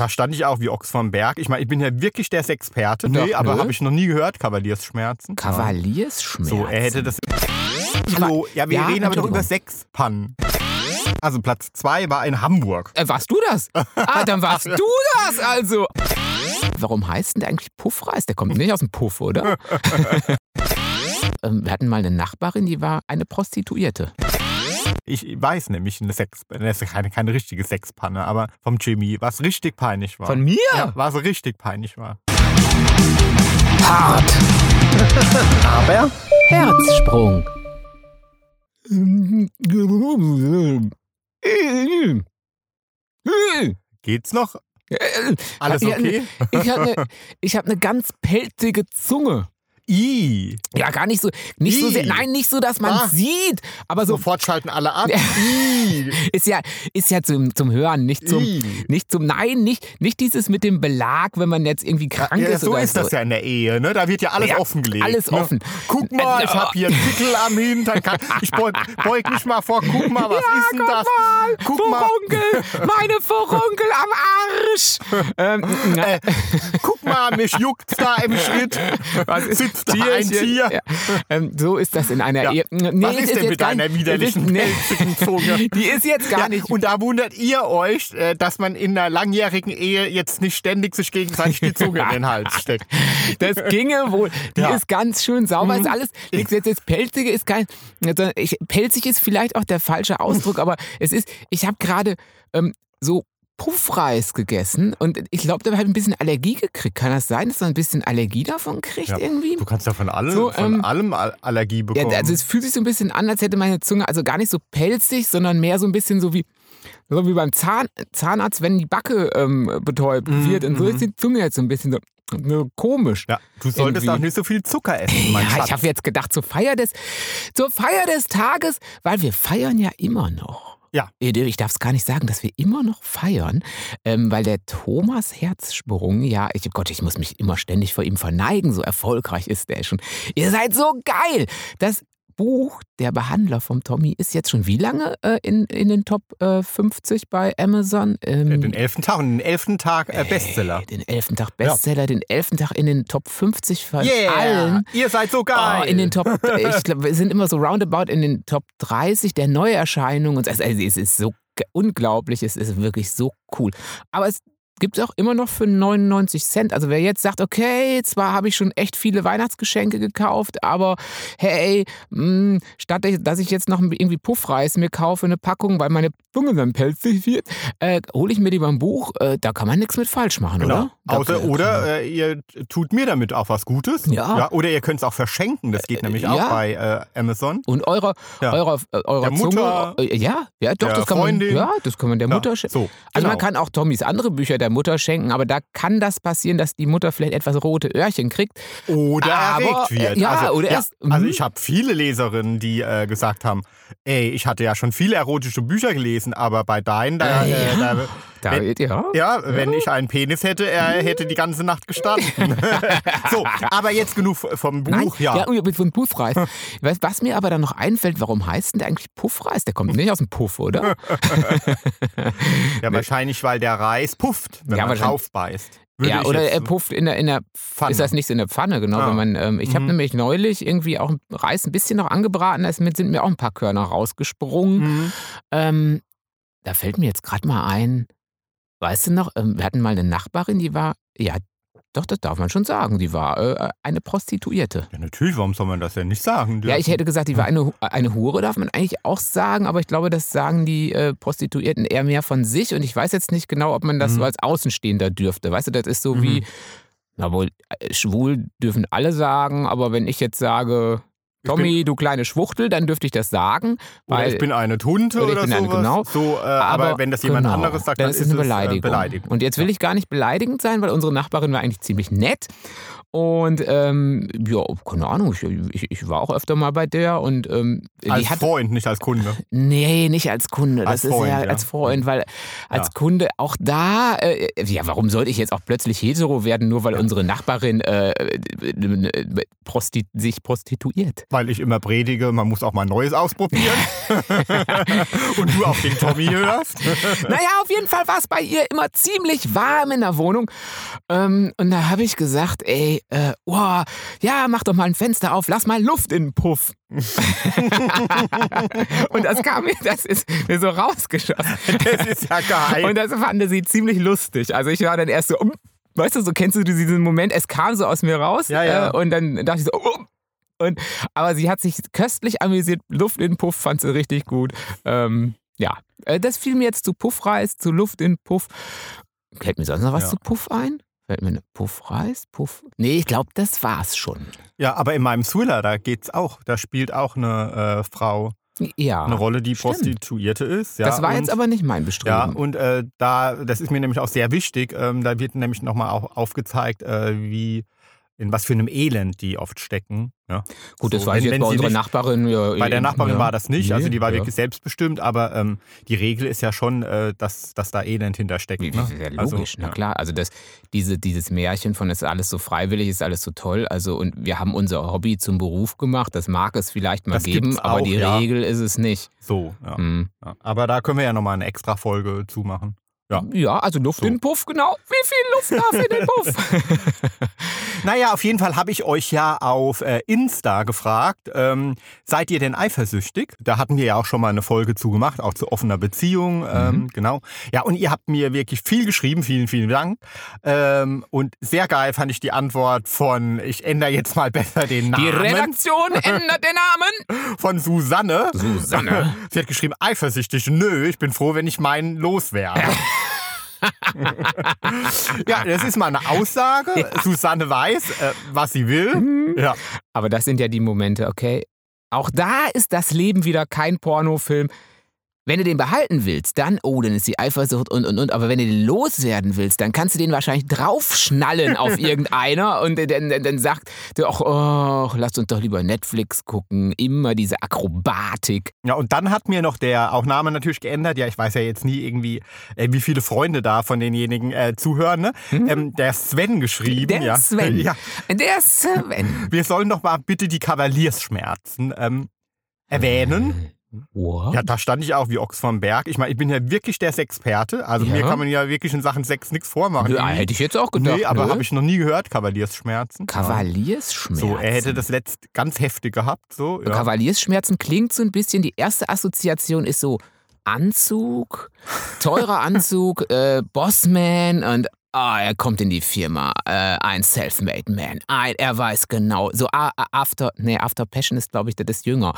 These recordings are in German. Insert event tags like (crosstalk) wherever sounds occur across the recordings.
Da stand ich auch wie Ochs vom Berg. Ich meine, ich bin ja wirklich der Experte, Doch, nee, aber ne? habe ich noch nie gehört, Kavaliersschmerzen. Kavaliersschmerzen. So, er hätte das. Hallo, ja, wir Ja, reden aber doch über Sexpannen. Also Platz zwei war in Hamburg. Äh, warst du das? (laughs) Ah, dann warst du das also. Warum heißt denn der eigentlich Puffreis? Der kommt nicht aus dem Puff, oder? (laughs) ähm, wir hatten mal eine Nachbarin, die war eine Prostituierte. Ich weiß nämlich eine Sex, das ist keine, keine richtige Sexpanne, aber vom Jimmy, was richtig peinlich war. Von mir? Ja, was richtig peinlich war. Hart. (laughs) Aber Herzsprung. Geht's noch? Alles okay? Ich habe eine ich hab ne ganz pelzige Zunge. I. Ja, gar nicht so, nicht so sehr, nein, nicht so, dass man Ah. sieht, aber so Sofort schalten alle ab. (laughs) I. ist ja, ist ja zum, zum Hören, nicht zum, nicht zum, nein, nicht, nicht dieses mit dem Belag, wenn man jetzt irgendwie krank Ja, ist so oder ist so. das ja in der Ehe, ne? Da wird ja alles Ja, offengelegt. alles ne? offen. Guck mal, ich habe hier einen Pickel am Hintern. Kann- Ich beug, beug mich mal vor. Guck mal, was ist denn das? Guck mal, Furunkel, meine Furunkel am Arsch. ähm, äh, guck mal, mich juckt da im Schritt. was ist Sitzt da ein Tier? Ja. Ähm, so ist das in einer Ja. Ehe. Nee, was ist denn jetzt mit deiner widerlichen, ist- nee. Zunge? (laughs) Die ist jetzt gar Ja, nicht. und da wundert ihr euch, äh, dass man in einer langjährigen Ehe jetzt nicht ständig sich gegenseitig die Zunge in den Hals steckt. (laughs) Das ginge wohl. Die. Mhm. ist ganz schön sauber, ist alles. Nichts jetzt, jetzt pelzige ist kein. also Ich, pelzig ist vielleicht auch der falsche Ausdruck, aber es ist. Ich habe gerade ähm, so Puffreis gegessen und ich glaube, da habe ich ein bisschen Allergie gekriegt. Kann das sein, dass man ein bisschen Allergie davon kriegt Ja, irgendwie? Du kannst ja von allem, So, von ähm, allem Al- Allergie Ja, bekommen. also es fühlt sich so ein bisschen an, als hätte meine Zunge also gar nicht so pelzig, sondern mehr so ein bisschen so wie so wie beim Zahn, Zahnarzt, wenn die Backe ähm, betäubt wird. Und so ist die Zunge jetzt so ein bisschen so komisch. ja, du solltest irgendwie. auch nicht so viel Zucker essen, mein Ja, Schatz. ich habe jetzt gedacht, zur Feier, des, zur Feier des Tages, weil wir feiern ja immer noch. Ja. Ich darf es gar nicht sagen, dass wir immer noch feiern, ähm, weil der Thomas Herzsprung, ja, ich, oh Gott, ich muss mich immer ständig vor ihm verneigen, so erfolgreich ist der schon. Ihr seid so geil! Das Buch Der Behandler vom Tommy ist jetzt schon wie lange äh, in, in den Top äh, 50 bei Amazon? Ähm, Äh, den elften Tag den elften Tag äh, Bestseller. Ey, Den elften Tag Bestseller, den elften Tag in den Top 50 von Yeah, allen. ihr seid so geil. Oh, in den Top, ich glaube, wir sind immer so roundabout in den Top 30 der Neuerscheinungen. Es, also es ist so unglaublich, es ist wirklich so cool. Aber es gibt es auch immer noch für 99 Cent. Also wer jetzt sagt, okay, zwar habe ich schon echt viele Weihnachtsgeschenke gekauft, aber hey, mh, statt dass ich jetzt noch irgendwie Puffreis mir kaufe, eine Packung, weil meine Zunge dann pelzig wird, äh, hole ich mir lieber ein Buch. Äh, da kann man nichts mit falsch machen, Genau. oder? Da Außer, oder äh, ihr tut mir damit auch was Gutes. Ja. oder ihr könnt es auch verschenken. Das geht nämlich ja. auch bei äh, Amazon. Und eurer, Ja. eurer, äh, eurer Der Mutter, Zunge. Äh, ja, ja, doch, das kann Freundin. man. Ja, das kann man der Ja, Mutter schenken. so, Also man genau. kann auch Tommys andere Bücher der Mutter schenken, aber da kann das passieren, dass die Mutter vielleicht etwas rote Öhrchen kriegt. Oder Aber, erregt wird. äh, ja, also, oder erst- also mhm. ich habe viele Leserinnen, die äh, gesagt haben, ey, ich hatte ja schon viele erotische Bücher gelesen, aber bei deinen, da, Äh, äh, da Da, wenn, ja. ja, wenn ich einen Penis hätte, er (laughs) hätte die ganze Nacht gestanden. (laughs) so, aber jetzt genug vom Buch. Nein, ja. ja, ja von Puffreis. was, was mir aber dann noch einfällt, warum heißt denn der eigentlich Puffreis? Der kommt nicht aus dem Puff, oder? (laughs) Ja, wahrscheinlich, weil der Reis pufft, wenn Ja, man drauf beißt. Würde ja, oder er pufft in der, in der Pfanne. Ist das nicht so in der Pfanne, genau? Ah. Wenn man, ähm, ich habe Mhm. nämlich neulich irgendwie auch Reis ein bisschen noch angebraten, da sind mir auch ein paar Körner rausgesprungen. Mhm. Ähm, da fällt mir jetzt gerade mal ein, weißt du noch, ähm, wir hatten mal eine Nachbarin, die war, ja, doch, das darf man schon sagen, die war äh, eine Prostituierte. Ja, natürlich, warum soll man das denn nicht sagen? Ja, ich hätte gesagt, die war eine, eine Hure, darf man eigentlich auch sagen, aber ich glaube, das sagen die äh, Prostituierten eher mehr von sich und ich weiß jetzt nicht genau, ob man das Mhm. so als Außenstehender dürfte. Weißt du, das ist so wie, Mhm. na wohl, äh, schwul dürfen alle sagen, aber wenn ich jetzt sage, Tommy, du kleine Schwuchtel, dann dürfte ich das sagen. Oder Weil, ich bin eine Tunte Oder ich oder bin eine, sowas. genau. So, äh, aber, wenn das jemand genau, anderes sagt, dann ist es eine äh, Beleidigung. Beleidigung. Und jetzt will ich gar nicht beleidigend sein, weil unsere Nachbarin war eigentlich ziemlich nett. Und ähm, ja, keine Ahnung, ich, ich, ich war auch öfter mal bei der und ähm, als die hat. Freund, nicht als Kunde. Nee, nicht als Kunde. Als das ist Freund, ja, ja. als Freund, weil als Ja. Kunde auch da, äh, ja, warum sollte ich jetzt auch plötzlich hetero werden, nur weil unsere Nachbarin äh, äh, prosti sich prostituiert? Weil ich immer predige, man muss auch mal Neues ausprobieren. (laughs) und du auf den Tommy hörst. Naja, auf jeden Fall war es bei ihr immer ziemlich warm in der Wohnung. Ähm, und da habe ich gesagt, ey, äh, oh, ja, mach doch mal ein Fenster auf, lass mal Luft in den Puff. (laughs) und das kam mir, das ist mir so rausgeschossen. Das ist ja geil. Und das fand sie ziemlich lustig. Also ich war dann erst so, um, weißt du, so kennst du diesen Moment, es kam so aus mir raus. Ja, ja. Äh, und dann dachte ich so, um. Und, aber sie hat sich köstlich amüsiert, Luft in Puff fand sie richtig gut. Ähm, ja, äh, das fiel mir jetzt zu Puffreis, zu Luft in Puff. Fällt mir sonst noch was Ja. zu Puff ein? Fällt mir eine Puffreis? Puff? Nee, ich glaube, das war's schon. Ja, aber in meinem Thriller, da geht's auch. Da spielt auch eine äh, Frau Ja. eine Rolle, die stimmt. Prostituierte ist. Ja, das war und, jetzt aber nicht mein Bestreben. Ja, und äh, da, das ist mir nämlich auch sehr wichtig. Ähm, da wird nämlich nochmal auch aufgezeigt, äh, wie in was für einem Elend die oft stecken. Ja. Gut, das so, weiß wenn- ich jetzt bei unserer nicht- Nachbarin. Ja, Bei der Nachbarin ja. war das nicht, also Nee, die war wirklich selbstbestimmt, aber ähm, die Regel ist ja schon, äh, dass, dass da Elend hintersteckt. Ne? wie- Ja, Also, logisch, na ja. klar. Also das, diese, dieses Märchen von es ist alles so freiwillig, ist alles so toll. Also und wir haben unser Hobby zum Beruf gemacht. Das mag es vielleicht mal Das geben, gibt's aber auch, die. Regel ist es nicht. So. Hm. ja. Aber da können wir ja nochmal eine extra Folge zumachen. Ja. Ja, also Luft So. in den Puff, genau. Wie viel Luft darf in den Puff? (laughs) Naja, auf jeden Fall habe ich euch ja auf äh, Insta gefragt, ähm, seid ihr denn eifersüchtig? Da hatten wir ja auch schon mal eine Folge zu gemacht, auch zu offener Beziehung, ähm, genau. Ja, und ihr habt mir wirklich viel geschrieben, vielen, vielen Dank. Ähm, und sehr geil fand ich die Antwort von, ich ändere jetzt mal besser den Namen, Die Redaktion (laughs) ändert den Namen. von Susanne. Susanne. (laughs) Sie hat geschrieben, eifersüchtig, nö, ich bin froh, wenn ich meinen loswerde. Ja, das ist mal eine Aussage. Susanne weiß, äh, was sie will. Ja. Aber das sind ja die Momente, okay? Auch da ist das Leben wieder kein Pornofilm. Wenn du den behalten willst, dann, oh, dann ist die Eifersucht und und und. Aber wenn du den loswerden willst, dann kannst du den wahrscheinlich draufschnallen auf (laughs) irgendeiner und dann, dann, dann sagt du auch, oh, lass uns doch lieber Netflix gucken. Immer diese Akrobatik. ja, und dann hat mir noch der auch Name natürlich geändert. Ja, ich weiß ja jetzt nie irgendwie, äh, wie viele Freunde da von denjenigen äh, zuhören. Ne? Ähm, der Sven geschrieben. Der ja. Sven. Ja. Der Sven. Wir sollen doch mal bitte die Kavaliersschmerzen ähm, erwähnen. What? Ja, da stand ich auch wie Ochs vom Berg. Ich meine, ich bin ja wirklich der Sexperte. Also Ja. mir kann man ja wirklich in Sachen Sex nichts vormachen. Ja, hätte ich jetzt auch gedacht. nee, aber habe ich noch nie gehört, Kavaliersschmerzen. Kavaliersschmerzen. So, er hätte das letzt ganz heftig gehabt. So, ja. Kavaliersschmerzen klingt so ein bisschen, die erste Assoziation ist so Anzug, teurer Anzug, (laughs) äh, Bossman und ah, er kommt in die Firma, äh, ein Selfmade Man, ein, er weiß genau, so ah, ah, After, nee, After Passion ist glaube ich, das ist jünger,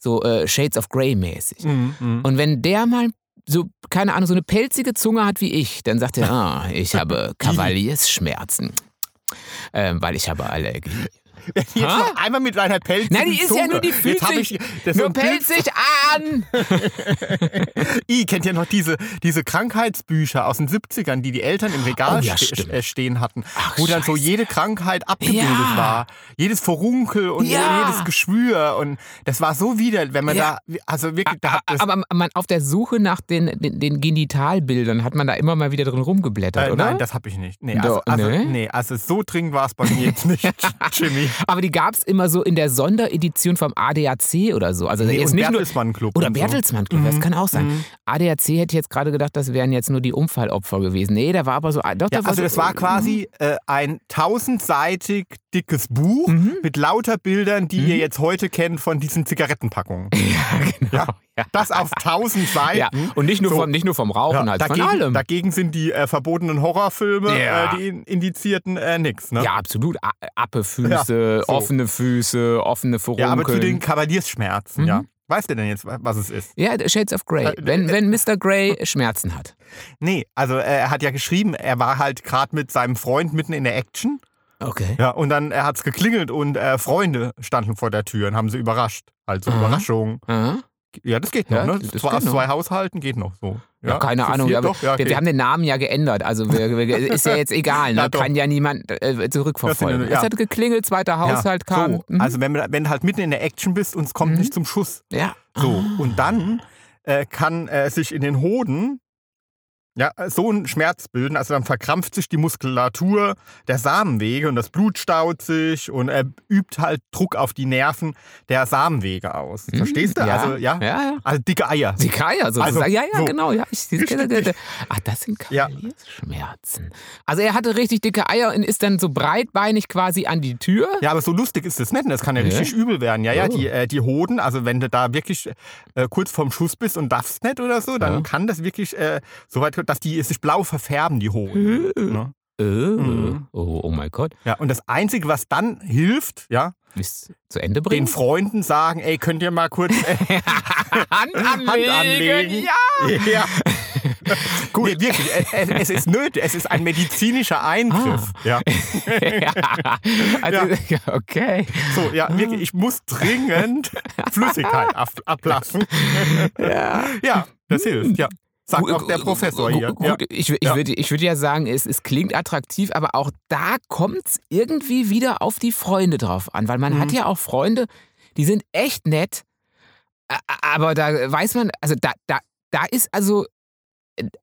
so äh, Shades of Grey mäßig. Mhm, mhm. Und wenn der mal so, keine Ahnung, so eine pelzige Zunge hat wie ich, dann sagt er, (laughs) ah, ich habe Kavaliersschmerzen. Ähm, weil ich habe Allergie. (laughs) Jetzt Ha? noch einmal mit deiner pelzigen Nein, die ist Zunge. ja nur, die fühlt Jetzt sich ich, das nur pelzig an. (laughs) I, kennt ihr noch diese, diese Krankheitsbücher aus den 70ern, die die Eltern im Regal Oh, ja, ste äh, stehen hatten, Ach, wo dann so jede Krankheit abgebildet Ja. war. Jedes Furunkel und Ja. jedes Geschwür. Und das war so widerlich, wenn man da, also wirklich, da Aber man, auf der Suche nach den, den, den Genitalbildern hat man da immer mal wieder drin rumgeblättert, äh, oder? nein, das habe ich nicht. Nee, also, also, nee? nee, also so dringend war es bei mir jetzt nicht, (laughs) Jimmy. Aber die gab es immer so in der Sonderedition vom ADAC oder so. Also Nee, jetzt nicht Bertelsmann Club. oder so. Bertelsmann Club, das Mhm, kann auch sein. mhm. ADAC hätte ich jetzt gerade gedacht, das wären jetzt nur die Unfallopfer gewesen. Nee, da war aber so. Doch, Ja, da also so, das war quasi äh, ein tausendseitig dickes Buch Mhm. mit lauter Bildern, die ihr jetzt heute kennt von diesen Zigarettenpackungen. (laughs) Ja, genau. Ja. Das auf tausend Seiten. Ja, und nicht nur, So. vom, nicht nur vom Rauchen, Ja, halt dagegen, von allem. dagegen sind die äh, verbotenen Horrorfilme, Ja. äh, die in- Indizierten, äh, nix. Ne? Ja, absolut. Appefüße, So. offene Füße, offene Furunkeln. Ja, aber zu den Kavaliersschmerzen, Mhm. ja. Weißt du denn jetzt, was es ist? Ja, Shades of Grey. Äh, Wenn, äh, wenn Mr. Grey Schmerzen hat. Nee, also äh, er hat ja geschrieben, er war halt gerade mit seinem Freund mitten in der Action. Okay. Ja, und dann hat es geklingelt und äh, Freunde standen vor der Tür und haben sie überrascht. Also Aha. Überraschung. Aha. Ja, das geht noch, Ja, ne? das Zwar aus noch. zwei Haushalten geht noch so. Ja, keine zu Ahnung. aber? Ja, wir, okay. wir haben den Namen ja geändert. Also wir, wir, ist ja jetzt egal. Ne? (laughs) Ja. Kann ja niemand äh, zurückverfolgen. Ja. Es hat geklingelt, zweiter Ja, Haushalt kam. So. Mhm. Also wenn, wenn du halt mitten in der Action bist und es kommt Mhm. nicht zum Schuss. ja. So, und dann äh, kann äh, sich in den Hoden ja, so einen Schmerz bilden. Also dann verkrampft sich die Muskulatur der Samenwege und das Blut staut sich und er übt halt Druck auf die Nerven der Samenwege aus. Hm, Verstehst du? ja. Also, ja. Ja, ja. Also dicke Eier. Die Eier sozusagen. Also, ja, ja, so. genau. Ja, ich, Richtig. Ach, das sind. Kavaliersschmerzen. Also er hatte richtig dicke Eier und ist dann so breitbeinig quasi an die Tür. Ja, aber so lustig ist das nicht. Das kann ja Ja. richtig übel werden. Ja, ja, Oh. die, äh, die Hoden, also wenn du da wirklich äh, kurz vorm Schuss bist und darfst nicht oder so, dann kann das wirklich äh, so weit, dass die sich blau verfärben, die Hoden. ne? Äh, Mhm. oh, oh mein Gott. Ja, und das Einzige, was dann hilft, ja, Bis zu Ende den bringen. Freunden sagen, ey, könnt ihr mal kurz (laughs) äh, Hand anlegen. Hand anlegen. Ja. Ja. (laughs) Gut. Nee, wirklich, es, es ist nötig, es ist ein medizinischer Eingriff. Ah. Ja. (laughs) ja. Also, Okay. So, ja, wirklich, ich muss dringend Flüssigkeit ab, ablassen. Ja. Ja, das hilft, ja. Sagt auch der Professor gut, hier. Gut, Ja. Ich, ich, Ja. würde, ich würde ja sagen, es, es klingt attraktiv, aber auch da kommt es irgendwie wieder auf die Freunde drauf an, weil man Mhm. hat ja auch Freunde, die sind echt nett, aber da weiß man, also da, da, da ist also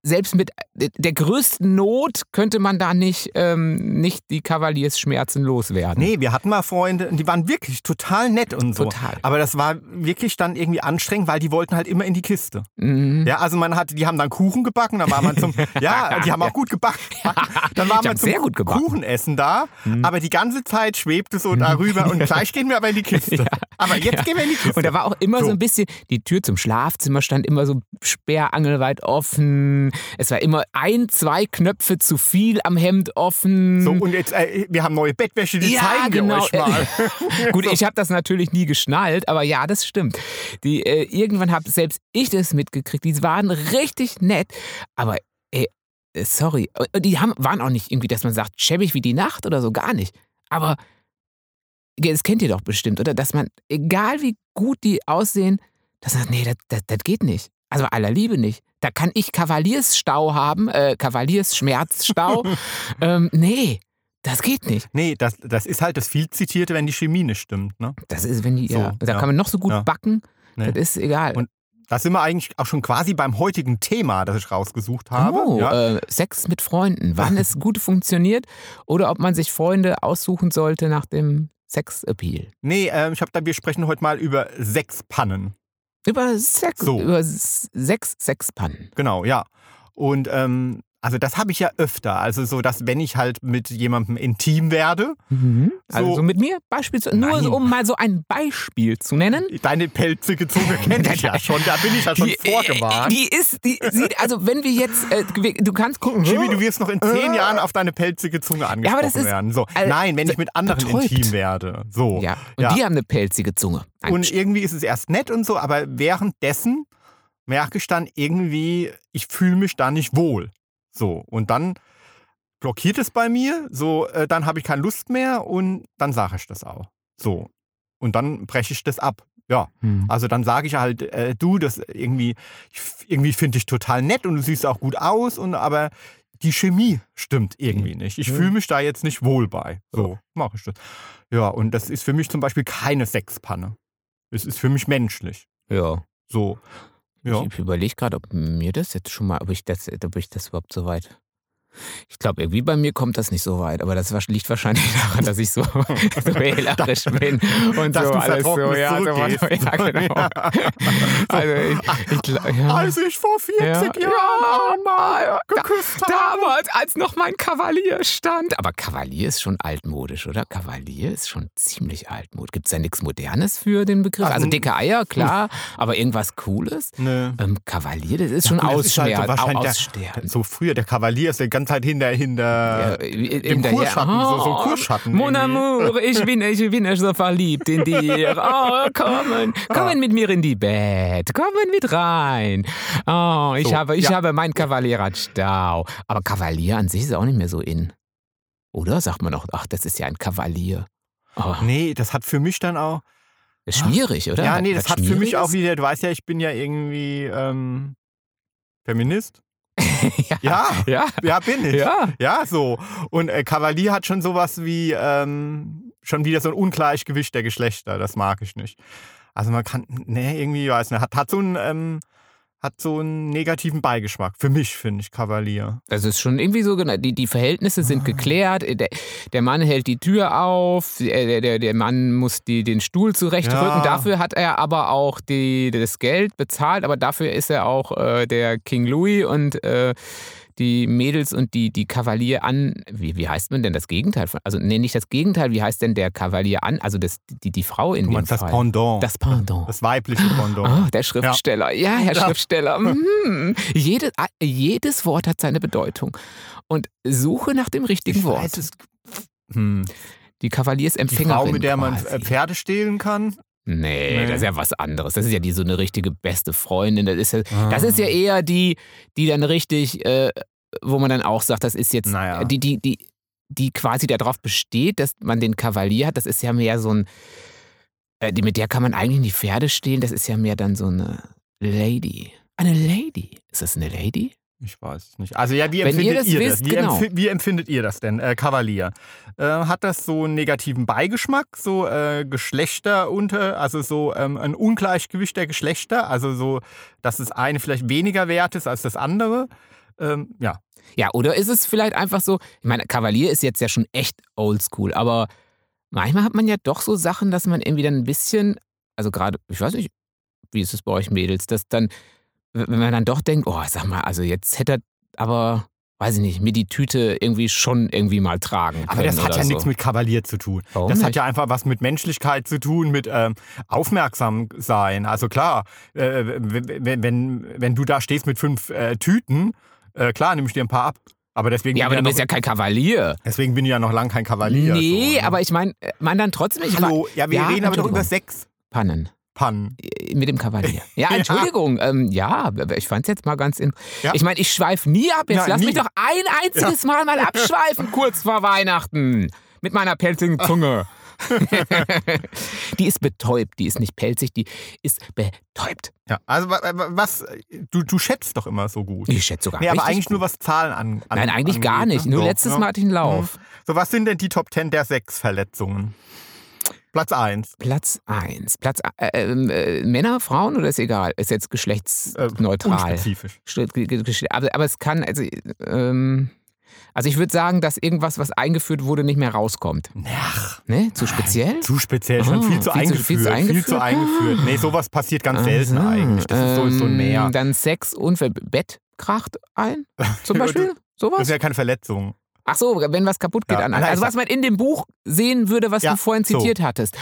selbst mit äh, der größten Not könnte man da nicht, ähm, nicht die Kavaliersschmerzen loswerden. Nee, wir hatten mal Freunde, die waren wirklich total nett und so. Total. Aber das war wirklich dann irgendwie anstrengend, weil die wollten halt immer in die Kiste. Mhm. Ja, also man hat, die haben dann Kuchen gebacken, dann war man zum, (laughs) ja, die haben auch gut gebacken. (laughs) Dann war man zum sehr gut gebacken. Mhm. Kuchenessen da, aber die ganze Zeit schwebte so darüber und (laughs) gleich gehen wir aber in die Kiste. Aber jetzt (laughs) gehen wir in die Kiste. Und da war auch immer so. So. ein bisschen, die Tür zum Schlafzimmer stand immer so sperrangelweit offen. Es war immer ein, zwei Knöpfe zu viel am Hemd offen. so, und jetzt, äh, wir haben neue Bettwäsche, die Ja, zeigen genau. wir euch mal. (laughs) Gut, (laughs) ich habe das natürlich nie geschnallt, aber ja, das stimmt. Die, äh, irgendwann habe selbst ich das mitgekriegt. Die waren richtig nett, aber ey, äh, sorry. Und Die haben, waren auch nicht irgendwie, dass man sagt, schäbig wie die Nacht oder so, gar nicht. Aber ja, das kennt ihr doch bestimmt, oder? Dass man, egal wie gut die aussehen, dass man sagt, nee, das, das, das geht nicht. Also aller Liebe nicht. Da kann ich Kavaliersstau haben, äh, Kavaliersschmerzstau. (laughs) ähm, nee, das geht nicht. Nee, das, das ist halt das viel zitierte, wenn die Chemie nicht stimmt. Ne? Das ist, wenn die, So, ja, da ja. kann man noch so gut Ja. backen, Nee. das ist egal. Und Da sind wir eigentlich auch schon quasi beim heutigen Thema, das ich rausgesucht habe. Oh, ja. äh, Sex mit Freunden. Wann (laughs) es gut funktioniert oder ob man sich Freunde aussuchen sollte nach dem Sexappeal. Nee, äh, ich habe da, wir sprechen heute mal über Sexpannen. Über Sex, So. über sechs Sexpannen. Genau, ja. Und ähm, also das habe ich ja öfter. Also so, dass wenn ich halt mit jemandem intim werde, Also So- so mit mir beispielsweise, nur so, um mal so ein Beispiel zu nennen. deine pelzige Zunge kenne ich ja (laughs) schon, da bin ich ja schon Die, vorgewarnt. die ist, die sieht, also wenn wir jetzt, äh, du kannst gucken, Jimmy, du wirst noch in zehn Äh. Jahren auf deine pelzige Zunge aber angesprochen das ist- werden. So, äh, nein, wenn ich mit anderen betäubt. intim werde. So. ja, und Ja. die haben eine pelzige Zunge. Und irgendwie ist es erst nett und so, aber währenddessen merke ich dann irgendwie, ich fühle mich da nicht wohl. So, und dann blockiert es bei mir, so, äh, dann habe ich keine Lust mehr und dann sage ich das auch. So. Und dann breche ich das ab. Ja, Hm. also dann sage ich halt, äh, du, das irgendwie, irgendwie finde ich total nett und du siehst auch gut aus, und aber die Chemie stimmt irgendwie nicht. Ich Ja. fühle mich da jetzt nicht wohl bei. So mache ich das. Ja, und das ist für mich zum Beispiel keine Sexpanne. Es ist für mich menschlich. Ja. So. Ja. Ich überlege gerade, ob mir das jetzt schon mal, ob ich das, ob ich das überhaupt so weit. Ich glaube, irgendwie bei mir kommt das nicht so weit, aber das liegt wahrscheinlich (laughs) daran, dass ich so, (laughs) so wählerisch bin und Dass so alles so, ja, so, zurückgehst. ja, genau. (laughs) Also ich, ich, glaub, ja. Als ich vor 40 Ja. Jahren Ja. einmal geküsst habe. Damals, als noch mein Kavalier stand. Aber Kavalier ist schon altmodisch, oder? Kavalier ist schon ziemlich altmodisch. Gibt es da nichts Modernes für den Begriff? Also n- dicke Eier, klar, aber irgendwas Cooles? Nö. Ähm, Kavalier, das ist schon ist halt so aussterben. Früher, der Kavalier ist die ganze Zeit hinter, hinter Ja, hinterher. Kurschatten, so, so ein Kurschatten. Mon amour, ich bin, ich bin so verliebt in dir. Oh, kommen, kommen mit mir in die Bett, kommen mit rein. Oh, ich So, habe, ich ja. habe mein Kavalier Stau. Aber Kavalier an sich ist auch nicht mehr so in. Oder sagt man auch, ach, das ist ja ein Kavalier. Oh, Nee, das hat für mich dann auch. ist schwierig, oder? Ja, nee, das hat für mich auch wieder, du weißt ja, ich bin ja irgendwie ähm, Feminist. (laughs) ja. Ja, Ja. ja, bin ich. Ja. Ja, so. Und äh, Kavalier hat schon sowas wie, ähm, schon wieder so ein Ungleichgewicht der Geschlechter. Das mag ich nicht. Also man kann, nee, irgendwie, weiß nicht, hat, hat so ein, ähm, hat so einen negativen Beigeschmack. Für mich, finde ich, Kavalier. Das ist schon irgendwie so, genau, die, die Verhältnisse sind geklärt. Der, der Mann hält die Tür auf, der, der, der Mann muss die, den Stuhl zurechtrücken. Ja. Dafür hat er aber auch die, das Geld bezahlt, aber dafür ist er auch äh, der King Louis und äh, die Mädels und die, die Kavalier an. Wie, wie heißt man denn das Gegenteil von? Also, nee, nicht das Gegenteil, wie heißt denn der Kavalier an? Also das, die, die Frau in Du dem meinst das Fall. Pendant. Das Pendant. Das weibliche Pendant. Ah, der Schriftsteller. Ja, Herr Ja. Schriftsteller. (laughs) Mhm. Jede, ah, jedes Wort hat seine Bedeutung. Und suche nach dem richtigen ich Wort. weiß es. Hm. Die Die Kavaliersempfängerin. Frau, mit der man quasi. Pferde stehlen kann. Nee, Nee. das ist ja was anderes. Das ist ja die so eine richtige beste Freundin. Das ist ja, das Ah. ist ja eher die, die dann richtig, äh, wo man dann auch sagt, das ist jetzt Naja. die, die, die, die quasi darauf besteht, dass man den Kavalier hat. Das ist ja mehr so ein, äh, die, mit der kann man eigentlich nicht Pferde stehlen. Das ist ja mehr dann so eine Lady. Eine Lady. Ist das eine Lady? Ich weiß es nicht. Also ja, wie Wenn ihr empfindet das ihr das? wisst, Wie, genau. empfi wie empfindet ihr das denn, äh, Kavalier? Äh, hat das so einen negativen Beigeschmack, so äh, Geschlechter unter, also so ähm, ein Ungleichgewicht der Geschlechter, also so, dass das eine vielleicht weniger wert ist als das andere? Ähm, ja. Ja, oder ist es vielleicht einfach so, ich meine, Kavalier ist jetzt ja schon echt oldschool, aber manchmal hat man ja doch so Sachen, dass man irgendwie dann ein bisschen, also gerade, ich weiß nicht, wie ist es bei euch Mädels, dass dann, wenn man dann doch denkt, oh, sag mal, also jetzt hätte er aber, weiß ich nicht, mir die Tüte irgendwie schon irgendwie mal tragen können. Aber das hat ja so. nichts mit Kavalier zu tun. Warum das hat nicht? ja einfach was mit Menschlichkeit zu tun, mit ähm, aufmerksam sein. Also klar, äh, wenn, wenn, wenn du da stehst mit fünf äh, Tüten, äh, klar, nehme ich dir ein paar ab. Aber deswegen, Ja, aber bin du bist ja kein Kavalier. deswegen bin ich ja noch lang kein Kavalier. nee, so, ne? aber ich meine, man dann trotzdem, ich Hallo, ja, wir Ja, reden aber doch über. Sex. Pannen. Pannen. Äh, Mit dem Kavalier. (laughs) Ja, Ja. Entschuldigung. Ähm, ja, ich fand es jetzt mal ganz in. Ja. Ich meine, ich schweife nie ab. Jetzt Ja, lass nie. mich doch ein einziges Mal mal (laughs) abschweifen, kurz vor Weihnachten. Mit meiner pelzigen Zunge. (laughs) die ist betäubt, die ist nicht pelzig, die ist betäubt. Ja, also wa- wa- was, du, du schätzt doch immer so gut. Ich schätze sogar Nee, aber eigentlich gut. nur was Zahlen an, an Nein, eigentlich gar angeht, nicht. ne? Nur So, letztes ja. Mal hatte ich einen Lauf. So, was sind denn die Top 10 der Sexverletzungen? Platz 1. Platz 1. Platz äh, ähm, äh, Männer, Frauen oder ist egal? Ist jetzt Äh, geschlechtsneutral. ge- ge- Aber, aber es kann, also, ähm, also ich würde sagen, dass irgendwas, was eingeführt wurde, nicht mehr rauskommt. Ach, Ne? Zu speziell? zu speziell, schon Ah, viel zu viel zu- eingeführt. viel zu Viel zu eingeführt? eingeführt. Nee, sowas passiert ganz selten eigentlich. Das ist so, so ein ähm, Mehr. Dann Sex und Bett kracht ein, zum (laughs) Beispiel? Das Sowas? ist ja keine Verletzung. Ach so, wenn was kaputt geht Ja, an Also was man in dem Buch sehen würde, was Ja, du vorhin so. zitiert hattest.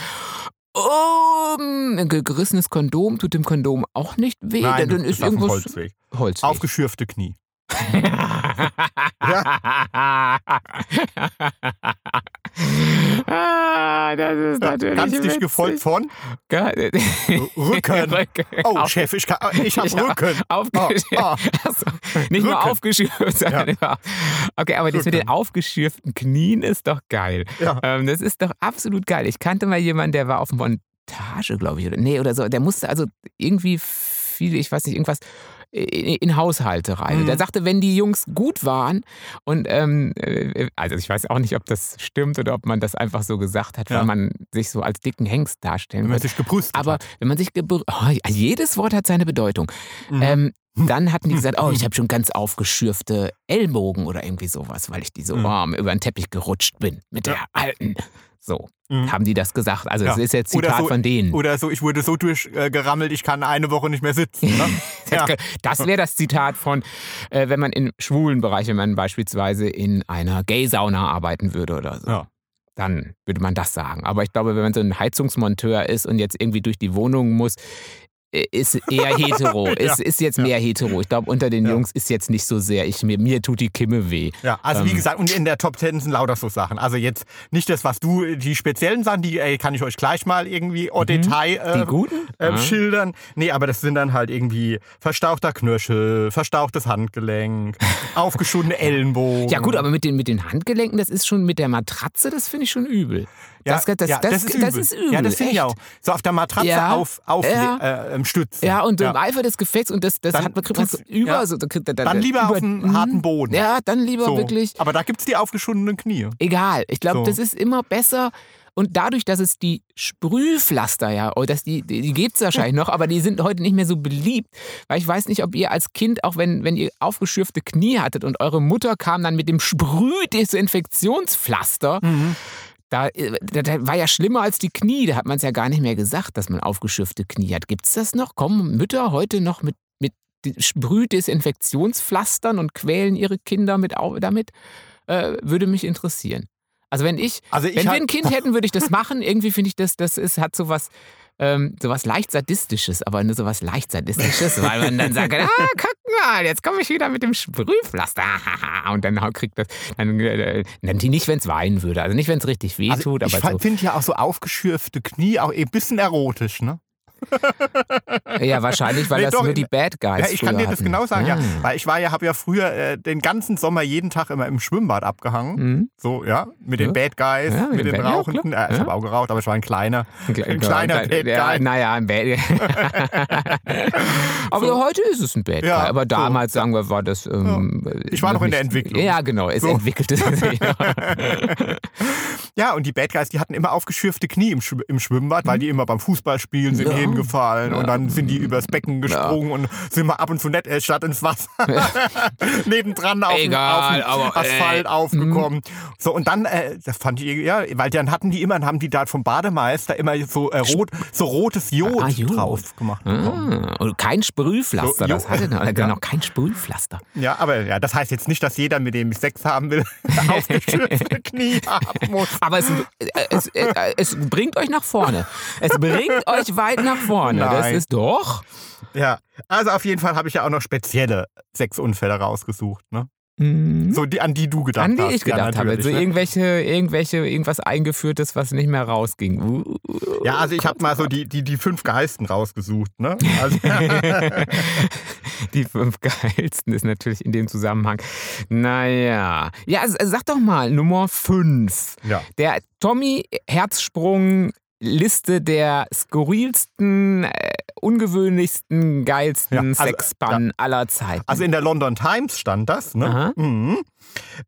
Oh, ein ge- gerissenes Kondom tut dem Kondom auch nicht weh. Nein, dann ist irgendwas Holzweg. Holzweg. Aufgeschürfte Knie. (laughs) ah, das ist natürlich Ganz dich gefolgt von Rücken. (laughs) Rücken. Oh, Auf- Chef, ich, kann- ich habe (laughs) Ja, Rücken. Aufgeschürft. Oh, oh. Achso, nicht nur Rücken. aufgeschürft, sondern immer. Okay, aber das mit den Rücken. aufgeschürften Knien ist doch geil. Ja. Ähm, das ist doch absolut geil. Ich kannte mal jemanden, der war auf Montage, glaube ich, oder nee, oder so. Der musste also irgendwie viele, ich weiß nicht, irgendwas in, Haushalte rein. Mhm. Der sagte, wenn die Jungs gut waren und ähm, äh, also ich weiß auch nicht, ob das stimmt oder ob man das einfach so gesagt hat, Ja. weil man sich so als dicken Hengst darstellen Wenn man will. sich gebrüstet Aber hat. wenn man sich geber oh, jedes Wort hat seine Bedeutung. Mhm. Ähm, dann hatten die gesagt, (laughs) oh, ich habe schon ganz aufgeschürfte Ellbogen oder irgendwie sowas, weil ich die so Mhm. warm über den Teppich gerutscht bin mit der Ja. alten. So Mhm. haben die das gesagt. Also das Ja. ist jetzt Zitat so- von denen. Oder so, ich wurde so durchgerammelt, ich kann eine Woche nicht mehr sitzen. Ne? (laughs) ja. Das wäre das Zitat von, äh, wenn man im schwulen Bereich, wenn man beispielsweise in einer Gay-Sauna arbeiten würde oder so. Ja. Dann würde man das sagen. Aber ich glaube, wenn man so ein Heizungsmonteur ist und jetzt irgendwie durch die Wohnung muss, ist eher (laughs) hetero. Ja. ist, ist jetzt mehr hetero. Ich glaube, unter den Ja. Jungs ist jetzt nicht so sehr. Ich, mir, mir tut die Kimme weh. Ja, also wie Ähm. gesagt, und in der Top 10 sind lauter so Sachen. Also jetzt nicht das, was du, die speziellen Sachen, die äh, kann ich euch gleich mal irgendwie au Detail äh, Mhm. Die guten? äh, schildern. Nee, aber das sind dann halt irgendwie verstauchter Knöchel, verstauchtes Handgelenk, (laughs) aufgeschundene Ellenbogen. Ja gut, aber mit den, mit den Handgelenken, das ist schon mit der Matratze, das finde ich schon übel. Ja, das, das, ja, das, ist übel. das ist übel. Ja, das finde ich auch. So auf der Matratze Ja, auf, auf ja. äh, stützen. Ja, und im Eifer des Gefechts, und das, das Dann hat man kriegt tut's- über, so, da kriegt er Dann lieber auf über- dem harten Mhm. Boden. Ja, dann lieber so. wirklich. Aber da gibt es die aufgeschundenen Knie. Egal. Ich glaube, So. das ist immer besser. Und dadurch, dass es die Sprühpflaster ja, oh, das, die, die, die gibt es wahrscheinlich noch, aber die sind heute nicht mehr so beliebt. Weil ich weiß nicht, ob ihr als Kind, auch wenn, wenn ihr aufgeschürfte Knie hattet und eure Mutter kam dann mit dem Sprühdesinfektionspflaster. Mhm. Da, äh, das war ja schlimmer als die Knie. Da hat man es ja gar nicht mehr gesagt, dass man aufgeschürfte Knie hat. Gibt es das noch? Kommen Mütter heute noch mit, mit Sprühdesinfektionspflastern und quälen ihre Kinder mit, damit? Äh, würde mich interessieren. Also wenn ich, Also ich wenn wir ein Kind hätten, würde ich das (laughs) machen. Irgendwie finde ich das, das ist, hat sowas, ähm, sowas leicht sadistisches, aber nur sowas leicht sadistisches, weil man dann sagt, ah, guck mal, jetzt komme ich wieder mit dem Sprühpflaster. (laughs) Und dann kriegt das, dann, äh, dann nicht, wenn es weinen würde. Also nicht, wenn es richtig weh Also tut, ich so. finde ja auch so aufgeschürfte Knie auch ein bisschen erotisch, ne? (laughs) Ja, wahrscheinlich, weil Nee, das doch, nur die Bad Guys Ja, ich kann dir das hatten. genau sagen, ja. Ah. Weil ich war ja, habe ja früher äh, den ganzen Sommer jeden Tag immer im Schwimmbad abgehangen. Mhm. So, ja, mit den Ja. Bad Guys, Ja, mit mit den den ja, Rauchenden. Äh, ich Ja. habe auch geraucht, aber ich war ein kleiner. Ein, kle- Ein kleiner ein- Bad ja, Guy. Naja, ein Bad (laughs) Aber So. heute ist es ein Bad Ja, Guy. Aber so. damals, sagen wir, war das. Ähm, Ich war noch in der Entwicklung. Ja, genau, es So. entwickelte sich. (laughs) Ja, und die Bad Guys, die hatten immer aufgeschürfte Knie im, Schw im Schwimmbad, weil die immer beim Fußballspielen sind Ja. hingefallen Ja. und dann sind die übers Becken gesprungen und sind mal ab und zu nett äh, statt ins Wasser (laughs) (laughs) nebendran auf, dem- Egal, auf dem aber, Asphalt äh, aufgekommen. So, und dann, äh, das fand ich, ja, weil dann hatten die immer, dann haben die da vom Bademeister immer so, äh, rot, so rotes Jod, Ah, Jod. drauf gemacht. Ah, und kein Sprühpflaster, So, das hatte noch, (laughs) Ja. noch kein Sprühpflaster. Ja, aber ja, das heißt jetzt nicht, dass jeder, mit dem ich Sex haben will, aufgeschürfte Knie haben muss. Aber es, äh, es, äh, es bringt euch nach vorne. Es bringt euch weit nach vorne. Das Nein. ist doch. Ja, also auf jeden Fall habe ich ja auch noch spezielle Sexunfälle rausgesucht, ne? Mhm. So die, an die du gedacht An die hast. ich gedacht ja, habe. So ne? irgendwelche, irgendwelche, irgendwas eingeführtes, was nicht mehr rausging. Uh, Ja, also ich habe mal so die, die, die fünf Geisten rausgesucht, ne? Also, (laughs) Die fünf geilsten ist natürlich in dem Zusammenhang. Naja. Ja, also, sag doch mal, Nummer fünf. ja. Der Tommy Herzsprung Liste der skurrilsten, äh, ungewöhnlichsten, geilsten Ja, also, Sexpannen aller Zeiten. also in der London Times stand das, ne? Mhm.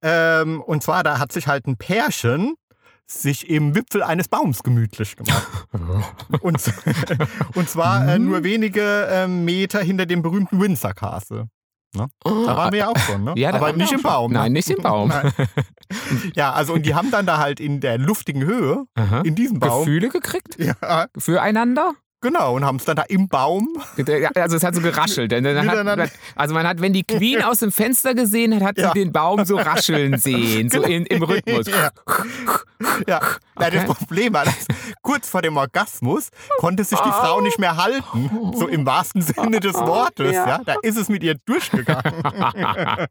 Ähm, und zwar, da hat sich halt ein Pärchen sich im Wipfel eines Baums gemütlich gemacht. (laughs) und, (laughs) und zwar äh, Mhm. nur wenige äh, Meter hinter dem berühmten Windsor Castle. Da waren wir ja auch schon, ne? (laughs) Ja, Aber nicht im. Baum. ne? Nein, nicht im Baum. (laughs) Ja, also und die haben dann da halt in der luftigen Höhe, Aha. in diesem Baum, Gefühle gekriegt? ja, Füreinander? Genau, und haben es dann da im Baum Also es hat so geraschelt. Denn dann Miteinander. hat, also man hat, wenn die Queen aus dem Fenster gesehen hat, hat Ja. sie den Baum so rascheln sehen, so in, im Rhythmus. Ja. Ja, Na, das Okay. Problem war, dass kurz vor dem Orgasmus konnte sich die Frau nicht mehr halten, so im wahrsten Sinne des Wortes. Ja. Ja. Da ist es mit ihr durchgegangen. (laughs)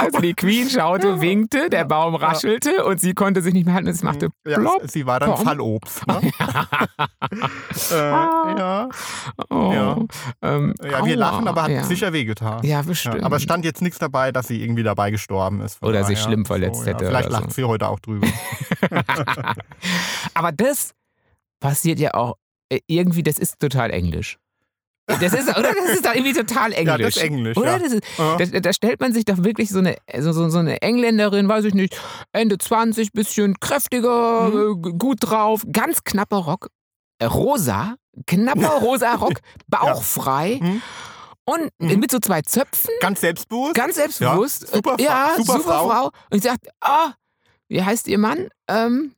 Also die Queen schaute, winkte, der Baum raschelte und sie konnte sich nicht mehr halten. Es machte Ja, plopp. sie war dann plopp. Fallobst. Ne? (laughs) äh, ja. Oh. Ja. Ähm, ja, wir aua, lachen, aber hat ja. sicher wehgetan. Ja, bestimmt. aber es stand jetzt nichts dabei, dass sie irgendwie dabei gestorben ist. Oder sich schlimm verletzt hätte Vielleicht lacht so. sie heute auch drüber. (laughs) (laughs) Aber das passiert ja auch äh, irgendwie, das ist total englisch. Das ist, oder? Das ist doch irgendwie total englisch. Ja, das ist Englisch, Oder? ja. Das ist, Ja. da, da stellt man sich doch wirklich so eine, so, so, so eine Engländerin, weiß ich nicht, Ende 20, bisschen kräftiger, Mhm. äh, gut drauf, ganz knapper Rock, rosa, knapper (laughs) rosa Rock, bauchfrei Mhm. und Mhm. mit so zwei Zöpfen, Ganz selbstbewusst. ganz selbstbewusst. Ja, super Frau- ja, super super, Frau. Frau. Und ich sagt, ah, wie heißt ihr Mann? Ähm,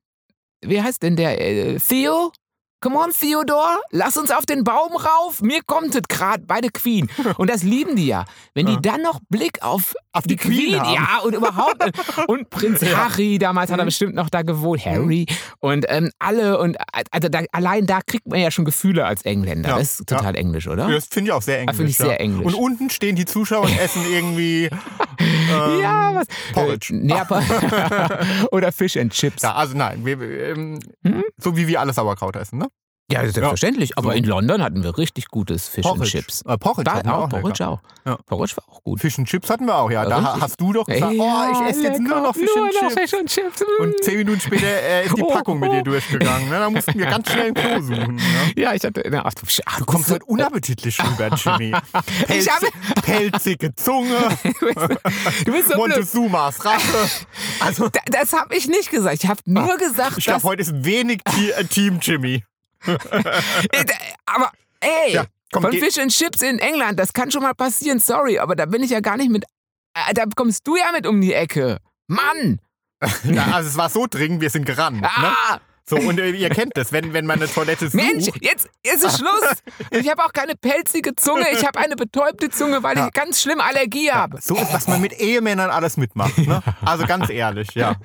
wie heißt denn der? Äh, Theo? Come on, Theodor, lass uns auf den Baum rauf. Mir kommt es gerade bei der Queen. (laughs) Und das lieben die ja. Wenn Ja. die dann noch Blick auf, Auf die Queen haben. ja, und überhaupt. (laughs) und Prinz Ja. Harry, damals hat er Mhm. bestimmt noch da gewohnt, Harry. Und ähm, alle. Und also da, allein da kriegt man ja schon Gefühle als Engländer. Ja. Das ist total englisch, oder? Das finde ich auch sehr englisch. finde ich sehr ja. englisch. Und unten stehen die Zuschauer und essen irgendwie. (laughs) Ähm, ja, was? Porridge. Äh, oder Fish and Chips. Ja, also nein, wir, ähm, Hm? so wie wir alle Sauerkraut essen, ne? Ja, selbstverständlich. Aber So. in London hatten wir richtig gutes Fish and Chips. Äh, Porridge, Da auch, auch Porridge auch. Ja. Porridge war auch gut. Fish and Chips hatten wir auch, ja. Da Richtig. hast du doch gesagt, oh, ich esse jetzt nur noch Fish nur and Chips. Fish and Chips. Und zehn Minuten später äh, ist die (laughs) Oh, Packung mit dir oh. durchgegangen. Ne? Da mussten wir ganz schnell ein Klo suchen. Ne? ja, ich hatte. Na, ach, du, ach, Du kommst halt unappetitlich rüber, Jimmy. (laughs) Ich habe- Pelzige Zunge, (laughs) du bist so. Montezumas Rache. Also, Da- Das habe ich nicht gesagt. Ich habe nur gesagt, ich glaube, heute ist wenig äh, Team Jimmy. (laughs) Aber ey, Ja, komm, von geh- Fish and Chips in England, das kann schon mal passieren. Sorry, aber da bin ich ja gar nicht mit. Äh, Da kommst du ja mit um die Ecke. Mann! (laughs) Ja, also es war so dringend, wir sind gerannt. Ne? So, und äh, ihr kennt das, wenn, wenn man eine Toilette sucht. Mensch, jetzt, jetzt ist Schluss. Ich habe auch keine pelzige Zunge. Ich habe eine betäubte Zunge, weil ich ganz schlimm Allergie habe. So ist, was man mit Ehemännern alles mitmacht. Ne? (laughs) Also ganz ehrlich, ja.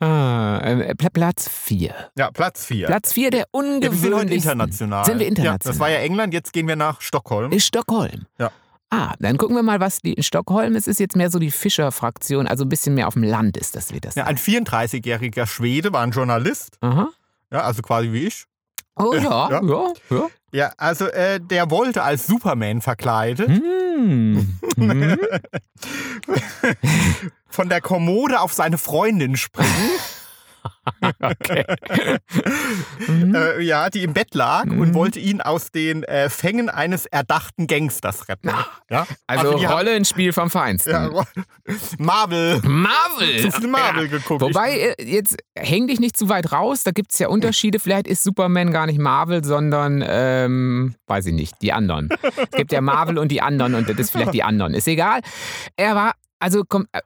Ah, äh, Pla- Platz 4. Ja, Platz 4. Platz 4 der Ja, wir sind heute ungewöhnlichsten. international. Sind wir Ja, international? das war ja England, jetzt gehen wir nach Stockholm. ist Stockholm. Ja. Ah, dann gucken wir mal, was die in Stockholm ist. Ist jetzt mehr so die Fischer-Fraktion, also ein bisschen mehr auf dem Land ist das, wie das. Ja, ein 34-jähriger Schwede war ein Journalist, Aha. ja, also quasi wie ich. Oh ja, (laughs) Ja. ja, ja. Ja, also äh, der wollte als Superman verkleidet Hm. (laughs) Hm. von der Kommode auf seine Freundin springen. (laughs) (laughs) Okay. Mhm. äh, ja, die im Bett lag und wollte ihn aus den äh, Fängen eines erdachten Gangsters retten. Ja? Also, haben- Rollenspiel vom Feinsten. ja, Marvel. Marvel. Zu viel Marvel Ja. geguckt. Wobei, äh, jetzt häng dich nicht zu weit raus, da gibt es ja Unterschiede. Vielleicht ist Superman gar nicht Marvel, sondern, ähm, weiß ich nicht, die anderen. Es gibt ja Marvel und die anderen und das ist vielleicht die anderen. Ist egal. Er war, also komm, äh,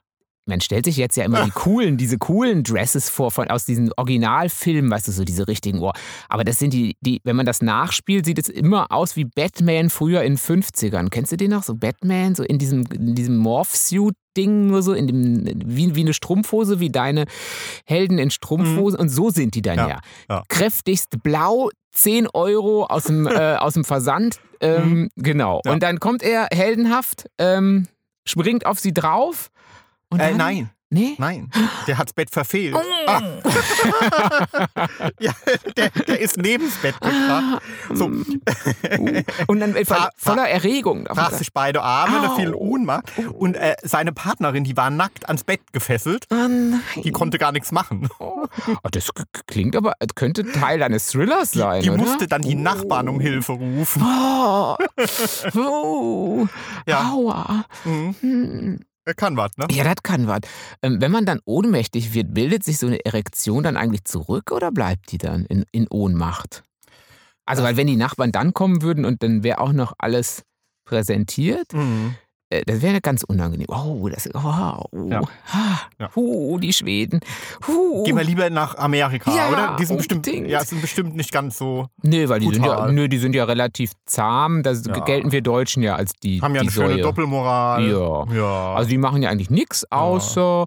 man stellt sich jetzt ja immer die coolen, diese coolen Dresses vor von, aus diesen Originalfilmen, weißt du, so diese richtigen Ohr. Aber das sind die, die, wenn man das nachspielt, sieht es immer aus wie Batman früher in 50ern. Kennst du den noch? So Batman, so in diesem, in diesem Morph-Suit-Ding, nur so, in dem, wie, wie eine Strumpfhose, wie deine Helden in Strumpfhosen. Und so sind die dann ja. Ja, ja. Kräftigst blau, 10 Euro aus dem, äh, (laughs) aus dem Versand. Ähm, Genau. Ja. Und dann kommt er heldenhaft, ähm, springt auf sie drauf. Und Äh, nein, Nee? nein. Der hat's Bett verfehlt. Oh. Ah. (laughs) ja, der, der ist neben das Bett gekracht. So, Uh. Und dann äh, (laughs) voll, Fa- voller Erregung. brach sich beide Arme, da fiel. Ohnmacht. Und äh, seine Partnerin, die war nackt ans Bett gefesselt. Oh nein. Die konnte gar nichts machen. Oh, das k- klingt aber, es könnte Teil eines Thrillers Die, sein, die oder? musste dann die Nachbarn um Hilfe rufen. Oh. (laughs) Oh. Ja. Aua. Mhm. Hm. Er kann was, ne? Ja, das kann was. Ähm, wenn man dann ohnmächtig wird, bildet sich so eine Erektion dann eigentlich zurück oder bleibt die dann in, in Ohnmacht? Also, weil wenn die Nachbarn dann kommen würden und dann wäre auch noch alles präsentiert, Mhm. Äh, das wäre ganz unangenehm. Oh, das, oh, oh, Ja. Ja. huh, die Schweden. Huh. Gehen wir lieber nach Amerika, Ja, oder? Die sind bestimmt, ja, sind bestimmt nicht ganz so, Nö, weil die sind, ja, nö, die sind ja relativ zahm. Da Ja. gelten wir Deutschen ja als die, haben ja die eine schöne Säue. Doppelmoral. Ja. Also die machen ja eigentlich nichts außer.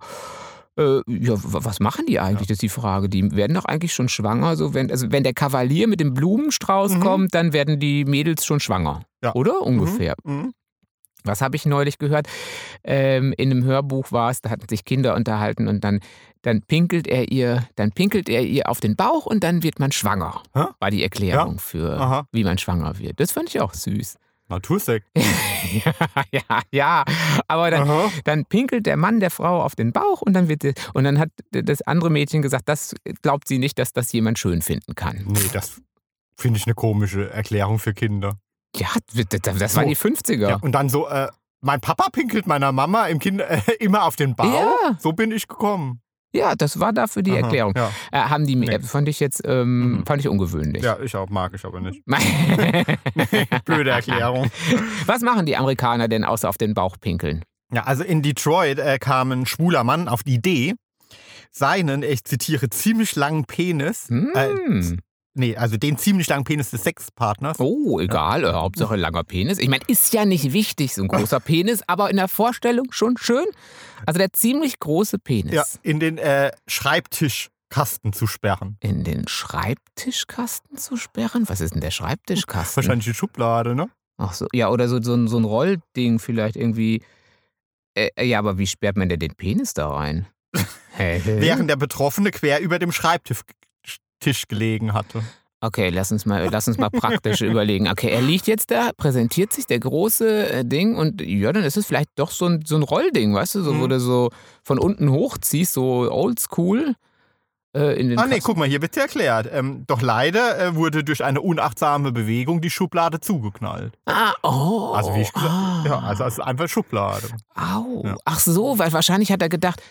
Äh, ja, was machen die eigentlich? Das ist die Frage. Die werden doch eigentlich schon schwanger. So wenn, also wenn der Kavalier mit dem Blumenstrauß Mhm. kommt, dann werden die Mädels schon schwanger. Oder? Ungefähr. Mhm. Was habe ich neulich gehört? Ähm, in einem Hörbuch war es, da hatten sich Kinder unterhalten und dann, dann pinkelt er ihr, dann pinkelt er ihr auf den Bauch und dann wird man schwanger. Hä? War die Erklärung für, Aha. wie man schwanger wird. Das fand ich auch süß. Natursekt. (laughs) ja, ja, ja. Aber dann, Aha. dann pinkelt der Mann der Frau auf den Bauch und dann wird sie- und dann hat das andere Mädchen gesagt, das glaubt sie nicht, dass das jemand schön finden kann. Nee, das finde ich eine komische Erklärung für Kinder. Ja, das, waren So. die 50er. Ja. Und dann so, äh, mein Papa pinkelt meiner Mama im Kind äh, immer auf den Bauch. Ja. So bin ich gekommen. Ja, das war dafür die Aha, Erklärung. Ja. Äh, haben die, Nee. äh, fand ich jetzt, ähm, Mhm. fand ich ungewöhnlich. ja, ich auch, mag ich aber nicht. (laughs) (laughs) Blöde Erklärung. (laughs) Was machen die Amerikaner denn außer auf den Bauch pinkeln? Ja, also in Detroit äh, kam ein schwuler Mann auf die Idee, seinen, ich zitiere, ziemlich langen Penis, äh, Hm. Nee, also den ziemlich langen Penis des Sexpartners, Oh, egal, äh, Hauptsache langer Penis. Ich meine, ist ja nicht wichtig, so ein großer (laughs) Penis, aber in der Vorstellung schon schön. Also der ziemlich große Penis. ja, in den äh, Schreibtischkasten zu sperren. In den Schreibtischkasten zu sperren? Was ist denn der Schreibtischkasten? Wahrscheinlich die Schublade, ne? Ach so, ja, oder so, so, ein- so ein Rollding vielleicht irgendwie. Äh, ja, aber wie sperrt man denn den Penis da rein? (laughs) Während der Betroffene quer über dem Schreibtisch Tisch gelegen hatte. Okay, lass uns mal, lass uns mal praktisch (laughs) überlegen. Okay, er liegt jetzt da, präsentiert sich der große äh, Ding und ja, dann ist es vielleicht doch so ein, so ein Rollding, weißt du, so, wo Mhm. du so von unten hochziehst, so oldschool. Äh, in den Ah nee, Kasten. guck mal, hier wird erklärt. Ähm, doch leider äh, wurde durch eine unachtsame Bewegung die Schublade zugeknallt. Ah, oh. Also wie ich gesagt ah. Ja, also es ist einfach Schublade. Au. Ja. Ach so, weil wahrscheinlich hat er gedacht,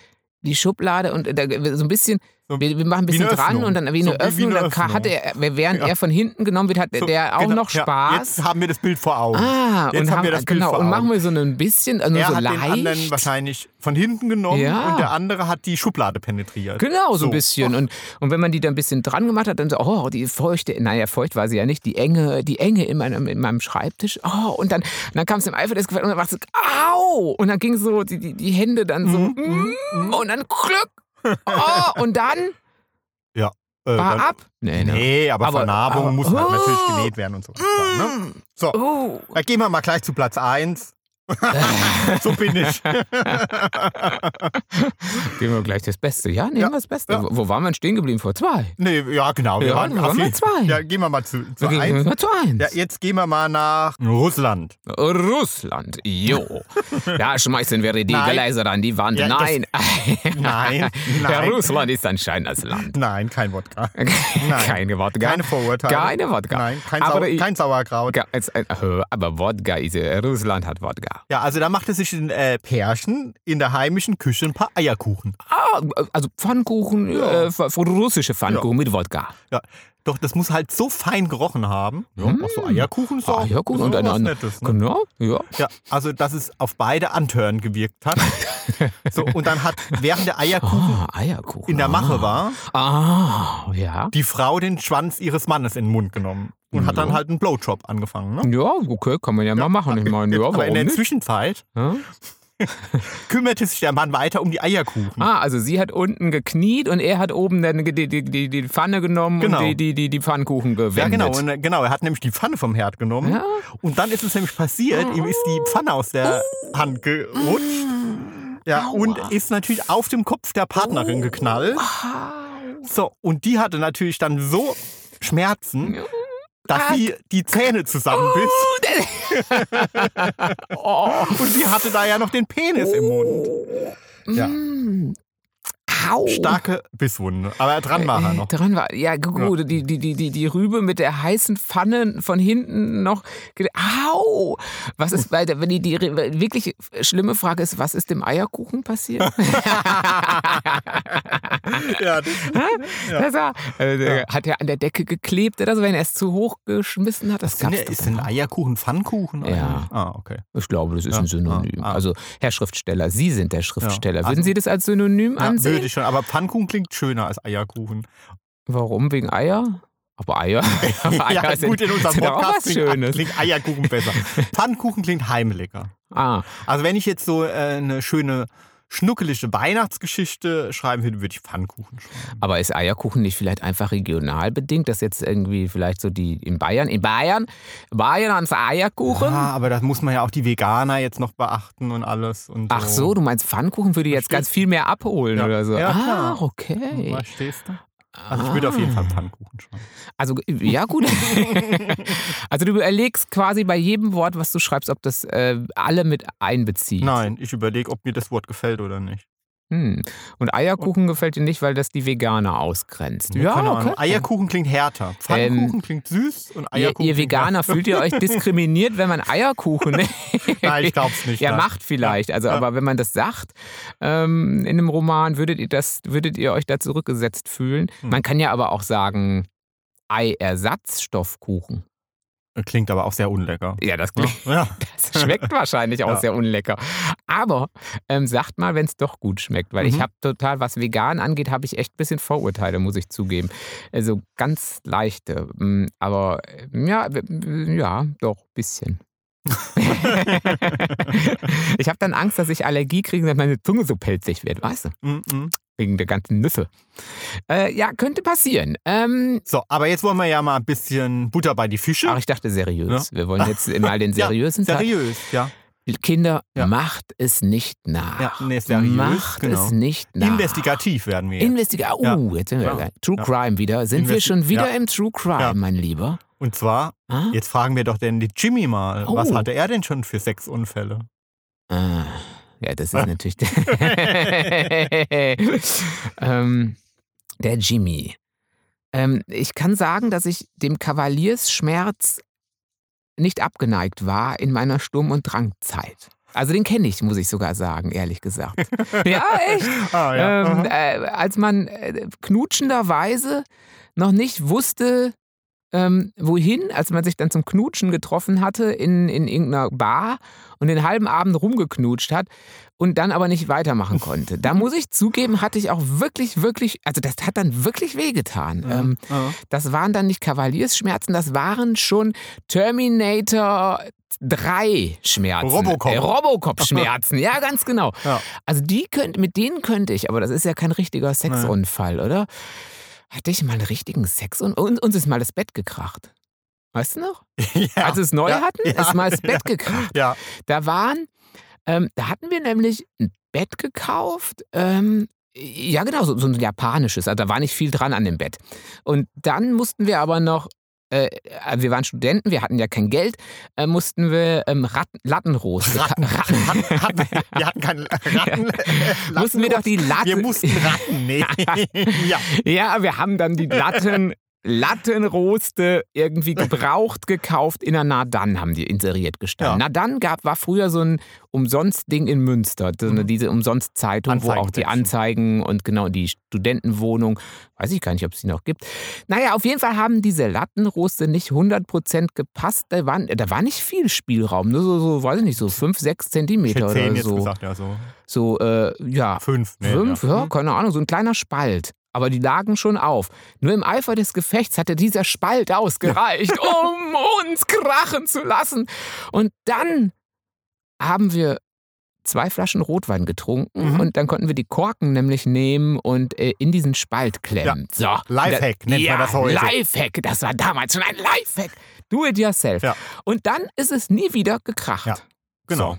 die Schublade und da, so ein bisschen, wir, wir machen ein wie bisschen dran Öffnung. und dann wie So eine wie- wie Öffnung. eine dann Öffnung. hatte er, während Ja. er von hinten genommen wird, hat So, der auch genau, noch ja, Spaß. Jetzt haben wir das Bild vor Augen. ah, jetzt und haben haben, wir das Bild genau, vor und machen wir so ein bisschen, also er so hat leicht. den anderen wahrscheinlich von hinten genommen Ja. und der andere hat die Schublade penetriert. Genau, so ein So. bisschen. Und, und wenn man die dann ein bisschen dran gemacht hat, dann so, oh, die feuchte, naja, feucht war sie ja nicht, die Enge, die Enge in meinem, in meinem Schreibtisch. Oh, und dann, dann kam es im Eifer des Gefechts und dann war es so, au! Und dann ging so die, die, die Hände dann so, Mhm, mm, und dann Glück. Oh, und dann Äh, war dann- ab. Nee, ne? Nee, aber, Aber- Vernarbung aber- muss halt Oh. natürlich genäht werden und so. Ne? So, Oh. dann gehen wir mal gleich zu Platz 1. (laughs) so bin ich. Geben wir gleich das Beste. Ja, nehmen Ja, wir das Beste. ja. Wo, waren wir denn stehen geblieben? Vor zwei. nee, ja, genau. Wir Ja, waren waren wir zwei. Ja, gehen wir mal zu, zu Wir gehen eins. mal zu eins. Ja, jetzt gehen wir mal nach Russland. Russland, jo. Da schmeißen wir die Nein. Gläser an die Wand. Ja, das- nein. (laughs) Nein, Ja, nein. Russland ist ein schönes Land. Nein, kein Wodka. (laughs) Keine Wodka. Keine Vorurteile. Keine Wodka. Nein, kein, Sau ich- kein Sauerkraut. Ga- jetzt, äh, Aber Wodka ist äh, Russland hat Wodka. Ja, also da machte sich ein äh, Pärchen in der heimischen Küche ein paar Eierkuchen. Ah, also Pfannkuchen, Ja. äh, russische Pfannkuchen mit Wodka. Ja, doch das muss halt so fein gerochen haben. Ja, auch so Eierkuchen ist auch, Eierkuchen und eine was andere. Nettes. Ne? Genau, ja. Ja, also dass es auf beide Antören gewirkt hat. (laughs) so, und dann hat während der Eierkuchen Ah, Eierkuchen. in der Mache ah. war, Ah, ja. die Frau den Schwanz ihres Mannes in den Mund genommen und hat dann halt einen Blowjob angefangen. Ne? Ja, okay, kann man ja, mal machen. Ich meine, ja, Aber in der nicht? Zwischenzeit Ja? (laughs) kümmerte sich der Mann weiter um die Eierkuchen. Ah, also sie hat unten gekniet und er hat oben dann die, die, die, die Pfanne genommen Genau. und die, die, die, die Pfannkuchen gewendet. Ja, genau. Und, äh, genau, er hat nämlich die Pfanne vom Herd genommen. Ja. Und dann ist es nämlich passiert, ihm ist die Pfanne aus der Hand gerutscht. Ja, und ist natürlich auf dem Kopf der Partnerin geknallt. So, und die hatte natürlich dann so Schmerzen, dass sie die Zähne zusammenbiss. Oh. (laughs) (laughs) Und sie hatte da ja noch den Penis im Mund. Ja, Mm. Au. starke Bisswunde. Aber dran war er Äh, noch. Dran war, ja gut, Die, die, die, die, die Rübe mit der heißen Pfanne von hinten noch. Au! Was ist wenn die, die wirklich schlimme Frage ist, was ist dem Eierkuchen passiert? (laughs) (laughs) Ja, das, Das war, äh, Hat er an der Decke geklebt oder so, wenn er es zu hoch geschmissen hat? Das gab's ja- doch ist ein immer. Eierkuchen Pfannkuchen? Ja. Ah, okay. Ich glaube, das ist Ja, ein Synonym. ah, ah. Also, Herr Schriftsteller, Sie sind der Schriftsteller. Ja. Würden Sie das als Synonym Ja, ansehen? würde ich schon. Aber Pfannkuchen klingt schöner als Eierkuchen. Warum? Wegen Eier? Aber Eier, aber (laughs) Eier ja, sind, gut, in unserem Podcast klingt, Schönes. klingt Eierkuchen besser. (laughs) Pfannkuchen klingt heimlecker. Ah, Also wenn ich jetzt so äh, eine schöne, schnuckelige Weihnachtsgeschichte schreiben würde, würde ich Pfannkuchen schreiben. aber ist Eierkuchen nicht vielleicht einfach regional bedingt, dass jetzt irgendwie vielleicht so die in Bayern, in Bayern, Bayern ans Eierkuchen? Ah, aber das muss man ja auch die Veganer jetzt noch beachten und alles. Und Ach so, du meinst Pfannkuchen würde jetzt ganz viel mehr abholen Ja. oder so. Ja, ah, okay. Verstehst du? Also ich würde auf jeden Fall Pfannkuchen schreiben. Also, ja, gut. (laughs) also, du überlegst quasi bei jedem Wort, was du schreibst, ob das äh, alle mit einbezieht. Nein, ich überlege, ob mir das Wort gefällt oder nicht. Hm. Und Eierkuchen gefällt dir nicht, weil das die Veganer ausgrenzt. Keine Ahnung. Eierkuchen klingt härter. Pfannkuchen Ähm, klingt süß und Ihr, Eierkuchen ihr klingt Veganer, fühlt ihr euch diskriminiert, wenn man Eierkuchen. (laughs) Nein, ich glaub's nicht. Ja, nein. macht vielleicht. Also, Ja. aber wenn man das sagt ähm, in einem Roman, würdet ihr das, würdet ihr euch da zurückgesetzt fühlen? Hm. Man kann ja aber auch sagen, Eiersatzstoffkuchen. Klingt aber auch sehr unlecker. Ja, das, klingt, Ja. (laughs) das schmeckt wahrscheinlich auch Ja. sehr unlecker. Aber ähm, sagt mal, wenn es doch gut schmeckt, weil ich Mhm. habe total, was vegan angeht, habe ich echt ein bisschen Vorurteile, muss ich zugeben. Also ganz leichte. mm, Aber ähm, ja, ja, doch, ein bisschen. (laughs) (laughs) ich habe dann Angst, dass ich Allergie kriege, dass meine Zunge so pelzig wird, weißt du? Mm, mm. Wegen der ganzen Nüsse. Äh, ja, könnte passieren. Ähm, So, aber jetzt wollen wir ja mal ein bisschen Butter bei die Fische. ach, ich dachte seriös. Wir wollen jetzt mal den (laughs) Ja, seriösen Teil. Seriös, ja. Kinder, Ja. macht es nicht nach. Ja, nee, seriös, Macht genau. es nicht nach. Investigativ werden wir jetzt. Investiga oh, Ja. jetzt sind wir Ja. True Ja. Crime wieder. Sind wir Investi- schon wieder Ja. im True Crime, Ja. mein Lieber? Und zwar, Ah? jetzt fragen wir doch den die Jimmy mal, Oh. was hatte er denn schon für Sexunfälle? Ah, ja, das ist natürlich (laughs) ähm, der Jimmy. Ähm, ich kann sagen, dass ich dem Kavaliersschmerz nicht abgeneigt war in meiner Sturm- und Drangzeit. Also den kenne ich, muss ich sogar sagen, ehrlich gesagt. (laughs) ja, echt. Ah, ja. Ähm, äh, als man äh, knutschenderweise noch nicht wusste, ähm, wohin, als man sich dann zum Knutschen getroffen hatte in, in irgendeiner Bar und den halben Abend rumgeknutscht hat und dann aber nicht weitermachen konnte. Da muss ich zugeben, hatte ich auch wirklich, wirklich, also das hat dann wirklich wehgetan. Ähm, Ja. das waren dann nicht Kavaliersschmerzen, das waren schon Terminator 3 Schmerzen. Robocop. Äh, Robocop-Schmerzen, ja, ganz genau. Ja. Also die könnt, mit denen könnte ich, aber das ist ja kein richtiger Sexunfall, oder? Hatte ich mal einen richtigen Sex und uns ist mal das Bett gekracht. Weißt du noch? (laughs) ja. Als wir es neu Ja, hatten, ja, ist mal das (laughs) Bett gekracht. Ja. Da waren, ähm, da hatten wir nämlich ein Bett gekauft. Ähm, ja, genau, so, so ein japanisches. Also da war nicht viel dran an dem Bett. Und dann mussten wir aber noch, äh, wir waren Studenten, wir hatten ja kein Geld, äh, mussten wir ähm, Ratten, Lattenrost. (laughs) Ratten. Ratten, Ratten. Wir hatten keine (laughs) Ratten. mussten wir doch die Latte. Wir mussten Ratten nehmen. (laughs) ja. Ja, wir haben dann die Latten, Lattenroste irgendwie gebraucht gekauft. In der Nadan haben die inseriert gestanden. Ja. Nadan gab, war früher so ein Umsonst-Ding in Münster. So eine, Mhm. Diese Umsonst-Zeitung, wo auch die. Anzeigen und genau die Studentenwohnung, weiß ich gar nicht, ob es die noch gibt. Naja, auf jeden Fall haben diese Lattenroste nicht 100% gepasst. Da, waren, da war nicht viel Spielraum, nur so, so weiß ich nicht, so 5, 6 Ich Zentimeter oder jetzt so. gesagt, ja, so. So, äh, ja, Fünf. Nee, Fünf, ja. Hm. keine Ahnung, so ein kleiner Spalt. Aber die lagen schon auf. Nur im Eifer des Gefechts hatte dieser Spalt ausgereicht, um uns krachen zu lassen. Und dann haben wir zwei Flaschen Rotwein getrunken Mhm. und dann konnten wir die Korken nämlich nehmen und äh, in diesen Spalt klemmen. So. Lifehack Da- nennt ja, man das heute. Lifehack, das war damals schon ein Lifehack. Do it yourself. Ja. Und dann ist es nie wieder gekracht. Ja, Genau.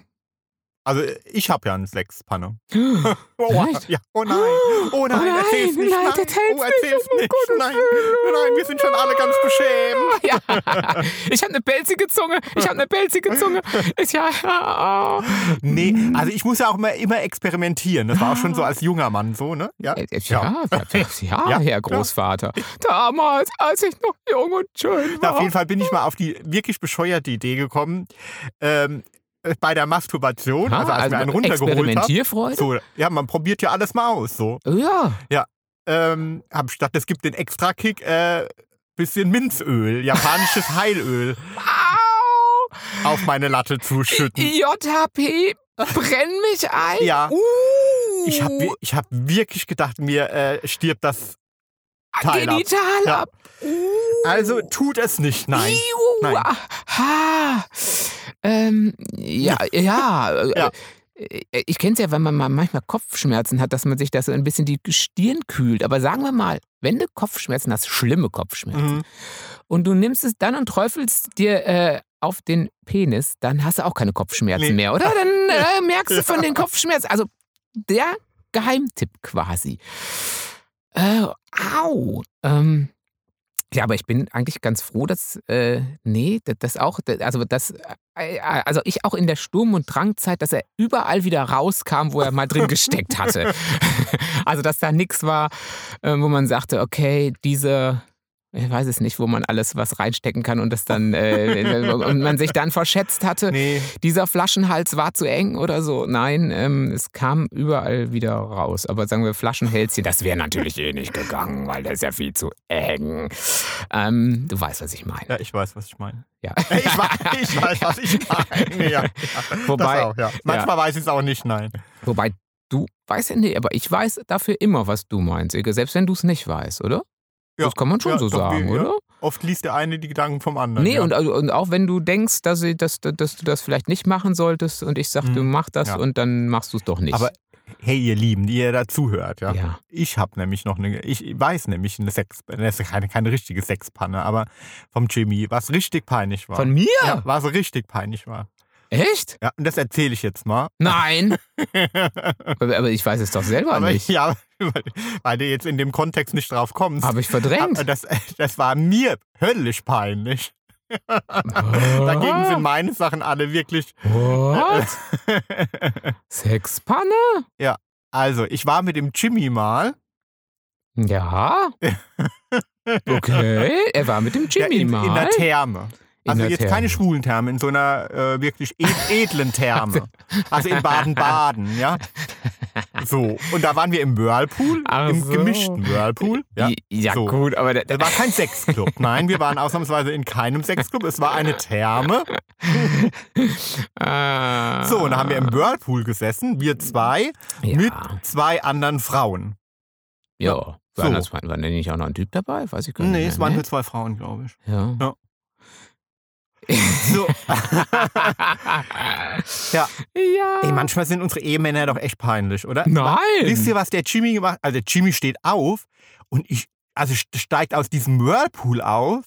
Also ich habe ja eine Sechspanne. So. (gasps) Oh, Echt? ja. oh nein, (gasps) oh nein, Oh nein, erzähl's nicht. nein, Nein, erzähl's oh, erzähl's nicht, nicht. Gottes Nein, nein, wir sind schon alle ganz beschämt. (laughs) Ja, ich habe eine pelzige Zunge. Ich habe eine pelzige Zunge. (laughs) Ich, ja, oh. Nee, also ich muss ja auch immer, immer experimentieren. Das war auch schon so als junger Mann so, ne? Ja. Äh, Ja, ja, ja, Ja, Herr Großvater. Damals, als ich noch jung und schön Ja, war. auf jeden Fall bin ich mal auf die wirklich bescheuerte Idee gekommen, ähm, äh, bei der Masturbation, Ah, also als ich mir einen runtergeholt habe. So, ja, man probiert ja alles mal aus. So. Ja. Ähm, hab statt, es gibt den Extra-Kick, äh, bisschen Minzöl, japanisches (laughs) Heilöl, Au! auf meine Latte zuschütten. JHP, brenn mich ein. Ja. Uh. Ich habe ich hab wirklich gedacht, mir äh, stirbt das Teil ab. Genital Ja. ab. Uh. Also tut es nicht, nein. Iu, Nein. Ha. Ähm, ja, ja. (laughs) äh, Ja. äh, Ich kenne es ja, wenn man mal manchmal Kopfschmerzen hat, dass man sich das so ein bisschen die Stirn kühlt. Aber sagen wir mal, wenn du Kopfschmerzen hast, schlimme Kopfschmerzen, Mhm. und du nimmst es dann und träufelst dir äh, auf den Penis, dann hast du auch keine Kopfschmerzen Nee. mehr, oder? Dann (laughs) äh, merkst du von den Kopfschmerzen. Also der Geheimtipp quasi. Äh, au. Ähm, ja, aber ich bin eigentlich ganz froh, dass, äh, nee, das, das auch, das- also das, äh, also ich auch in der Sturm- und Drangzeit, dass er überall wieder rauskam, wo er mal drin gesteckt hatte. (laughs) also, dass da nichts war, äh, wo man sagte, okay, diese, ich weiß es nicht, wo man alles was reinstecken kann und das dann, äh, (laughs) und man sich dann verschätzt hatte Nee, dieser Flaschenhals war zu eng oder so. Nein, ähm, es kam überall wieder raus. Aber sagen wir Flaschenhälschen, das wäre natürlich eh nicht gegangen, weil das ist ja viel zu eng. Ähm, du weißt, was ich meine. ja, ich weiß, was ich meine. Ja. (laughs) Ich, weiß, ich weiß, was ich (laughs) meine. Ja, ja. Wobei- auch, ja. Manchmal weiß ich es auch nicht, nein. Wobei du weißt ja nicht, aber ich weiß dafür immer, was du meinst, Ike, selbst wenn du es nicht weißt, oder? Ja. Das kann man schon Ja, so sagen, wie- oder? Oft liest der eine die Gedanken vom anderen. Nee, und, also- und auch wenn du denkst, dass, ich- dass, dass du das vielleicht nicht machen solltest und ich sag, du Mhm. mach das und dann machst du es doch nicht. Aber hey, ihr Lieben, die ihr da zuhört, ja. ja. Ich habe nämlich noch eine, ich weiß nämlich eine Sex, das ist keine, keine richtige Sexpanne, aber vom Jimmy, was richtig peinlich war. Von mir? Ja, was richtig peinlich war. Echt? Ja, und das erzähle ich jetzt mal. Nein. (laughs) aber, ich weiß es doch selber aber nicht. ja, weil, du jetzt in dem Kontext nicht drauf kommst. Habe ich verdrängt. Das, das war mir höllisch peinlich. (laughs) Dagegen sind meine Sachen alle wirklich. What? (laughs) Sexpanne? Also, ich war mit dem Jimmy mal. Ja. Okay. Er war mit dem ja, Jimmy in, mal. in der Therme. Also jetzt Therme. keine schwulen Therme, in so einer äh, wirklich ed edlen Therme. Also in Baden-Baden, ja. So, und da waren wir im Whirlpool, Ach im so. gemischten Whirlpool. Ja. ja So. gut, aber Das war kein Sexclub. Nein, wir waren ausnahmsweise in keinem Sexclub. Es war eine Therme. Ah. So, und da haben wir im Whirlpool gesessen, wir zwei, Ja. mit zwei anderen Frauen. Ja. So. War, das, war, war denn nicht auch noch ein Typ dabei? Weiß ich gar nicht. Nee, mehr, es waren nur zwei Frauen, glaube ich. Ja. Ja. So. (laughs) ja. ja. Ey, manchmal sind unsere Ehemänner doch echt peinlich, oder? Nein. Wisst ihr, was der Jimmy gemacht hat? Also der Jimmy steht auf und ich, also st- steigt aus diesem Whirlpool auf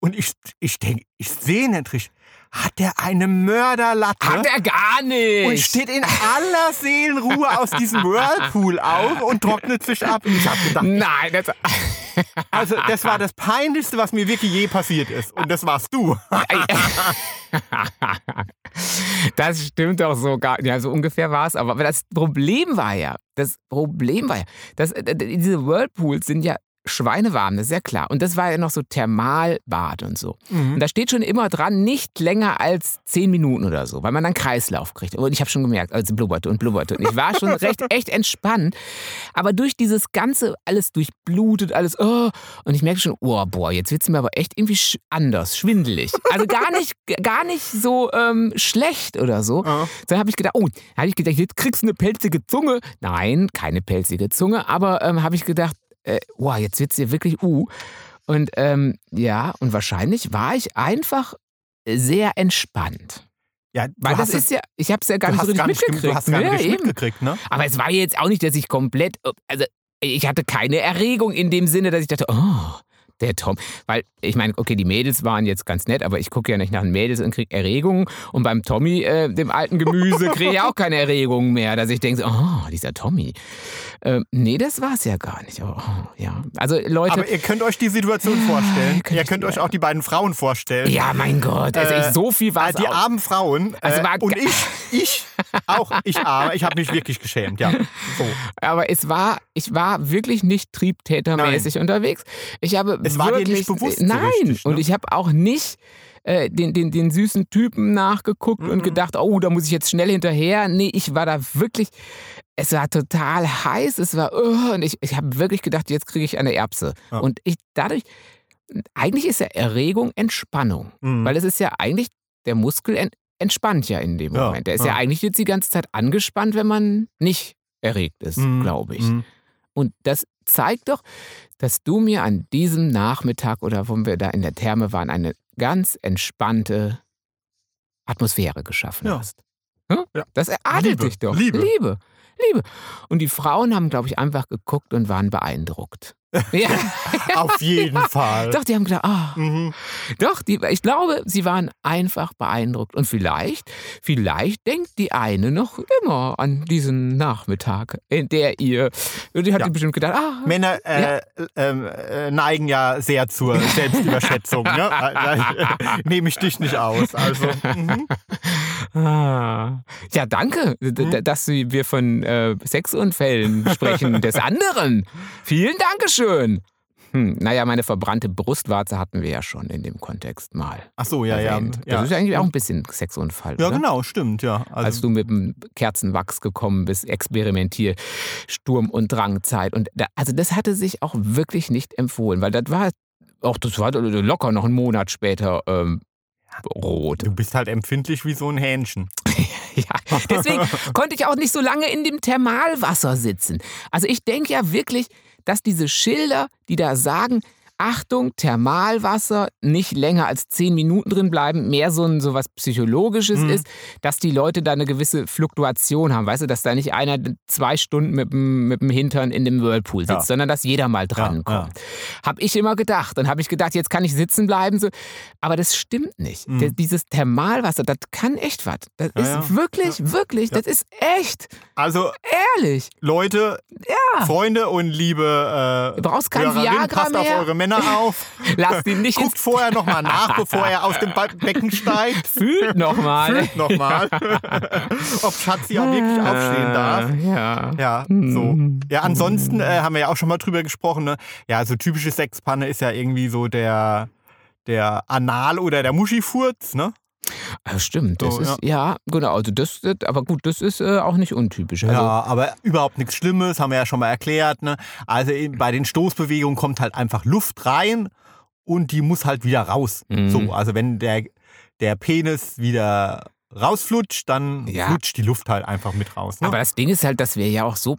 und ich, ich denke, ich sehe nicht richtig. Hat der eine Mörderlatte? Hat er gar nicht. und steht in aller Seelenruhe aus diesem Whirlpool auf und trocknet sich ab. Ich habe gedacht, Nein, das, also das war das Peinlichste, was mir wirklich je passiert ist. Und das warst du. (laughs) das stimmt doch so gar Ja, so ungefähr war es. Aber aber das Problem war ja, das Problem war ja, dass äh, diese Whirlpools sind ja schweinewarm, das ist ja klar. Und das war ja noch so Thermalbad und so. Mhm. Und da steht schon immer dran, nicht länger als zehn Minuten oder so, weil man dann Kreislauf kriegt. Und ich habe schon gemerkt, also blubberte und blubberte. Und ich war schon (laughs) recht echt entspannt. Aber durch dieses Ganze, alles durchblutet, alles, oh, und ich merke schon, oh, boah, jetzt wird es mir aber echt irgendwie sch anders, schwindelig. Also gar (laughs) nicht, gar nicht so ähm, schlecht oder so. Ja. Dann habe ich gedacht, oh, habe ich gedacht, jetzt kriegst du eine pelzige Zunge. Nein, keine pelzige Zunge, aber ähm, habe ich gedacht, äh, wow, jetzt wird's hier wirklich uh. Und ähm, ja, und wahrscheinlich war ich einfach sehr entspannt. Ja, Weil das ist ja, ich habe es ja gar nicht so richtig mitgekriegt. du hast gar Ja, nicht eben. mitgekriegt, ne? Aber es war jetzt auch nicht, dass ich komplett, also ich hatte keine Erregung in dem Sinne, dass ich dachte, oh, der Tom. Weil ich meine, okay, die Mädels waren jetzt ganz nett, aber ich gucke ja nicht nach den Mädels und kriege Erregungen. Und beim Tommy, äh, dem alten Gemüse, kriege ich auch keine Erregungen mehr, dass ich denke, oh, dieser Tommy. Ähm, nee, das war es ja gar nicht. Aber, oh, ja. Also Leute, Aber ihr könnt euch die Situation vorstellen. könnte Ihr könnt euch auch die beiden Frauen vorstellen. ja, mein Gott, also Äh, ich, so viel war es die auch. armen Frauen. Also äh, und ich, ich, auch ich arme, ich habe mich wirklich geschämt, ja. So. Aber es war, ich war wirklich nicht triebtätermäßig unterwegs. Ich habe Es war dir nicht bewusst so Nein, richtig, ne? und ich habe auch nicht äh, den, den, den süßen Typen nachgeguckt Mhm. und gedacht, oh, da muss ich jetzt schnell hinterher. Nee, ich war da wirklich, es war total heiß, es war, oh, und ich, ich habe wirklich gedacht, jetzt kriege ich eine Erbse. Ja. Und ich dadurch, eigentlich ist ja Erregung Entspannung, Mhm. weil es ist ja eigentlich, der Muskel ent, entspannt ja in dem Ja, Moment. Der ist ja. ja. eigentlich jetzt die ganze Zeit angespannt, wenn man nicht erregt ist, Mhm. glaube ich. Und das zeigt doch, dass du mir an diesem Nachmittag oder wo wir da in der Therme waren, eine ganz entspannte Atmosphäre geschaffen Ja. hast. Hm? Ja. Das adelt Liebe, dich doch. Liebe. Liebe. Liebe. Und die Frauen haben, glaube ich, einfach geguckt und waren beeindruckt. Ja, (laughs) Auf jeden Fall. doch, die haben gedacht, ah, Mhm. doch, die, ich glaube, sie waren einfach beeindruckt. Und vielleicht, vielleicht denkt die eine noch immer an diesen Nachmittag, in der ihr, die hat Ja. bestimmt gedacht, ah, Männer äh, ähm, äh, neigen ja sehr zur Selbstüberschätzung. ne? (laughs) (laughs) Nehme ich dich nicht aus. Also, mhm. Ah. Ja, danke, Mhm. dass wir von äh, Sexunfällen sprechen des anderen. Vielen Dankeschön. Hm, naja, meine verbrannte Brustwarze hatten wir ja schon in dem Kontext mal Ach so, ja, ja. erwähnt. ja. Das ist ja eigentlich auch ein bisschen Sexunfall, Ja, oder? genau, stimmt, ja. Als Also, du mit dem Kerzenwachs gekommen bist, experimentier, Sturm- und Drangzeit. Und da, also das hatte sich auch wirklich nicht empfohlen, weil das war, auch das war locker noch einen Monat später ähm, rot. du bist halt empfindlich wie so ein Hähnchen. (laughs) Ja, deswegen konnte ich auch nicht so lange in dem Thermalwasser sitzen. Also ich denke ja wirklich, dass diese Schilder, die da sagen, Achtung, Thermalwasser, nicht länger als zehn Minuten drin bleiben, mehr so ein so was Psychologisches Mhm. ist, dass die Leute da eine gewisse Fluktuation haben. Weißt du, dass da nicht einer zwei Stunden mit dem, mit dem Hintern in dem Whirlpool sitzt, Ja. sondern dass jeder mal dran Ja, kommt. Habe ich immer gedacht. Dann habe ich gedacht, jetzt kann ich sitzen bleiben. So. Aber das stimmt nicht. Mhm. Dieses Thermalwasser, das kann echt was. Das Ja, ist ja. wirklich, wirklich, Ja. das ist echt, Also, ehrlich. Leute, Freunde und liebe äh, Du brauchst kein Viagra mehr. Männer auf. Lass ihn nicht Guckt vorher nochmal nach, bevor er aus dem Becken steigt. Fühlt nochmal. Fühlt nochmal, (laughs) ob Schatzi auch wirklich aufstehen darf. Ja. Ja, so. Ja, ansonsten äh, haben wir ja auch schon mal drüber gesprochen. Ne? Ja, so typische Sexpanne ist ja irgendwie so der, der Anal- oder der Muschifurz, ne? Ah, stimmt, das So, ist, ja. genau, also das, aber gut, das ist äh, auch nicht untypisch. Also, ja, aber überhaupt nichts Schlimmes, haben wir ja schon mal erklärt. Ne? Also bei den Stoßbewegungen kommt halt einfach Luft rein und die muss halt wieder raus. Mhm. So, also wenn der, der Penis wieder rausflutscht, dann Ja. flutscht die Luft halt einfach mit raus. Ne? Aber das Ding ist halt, dass wir ja auch so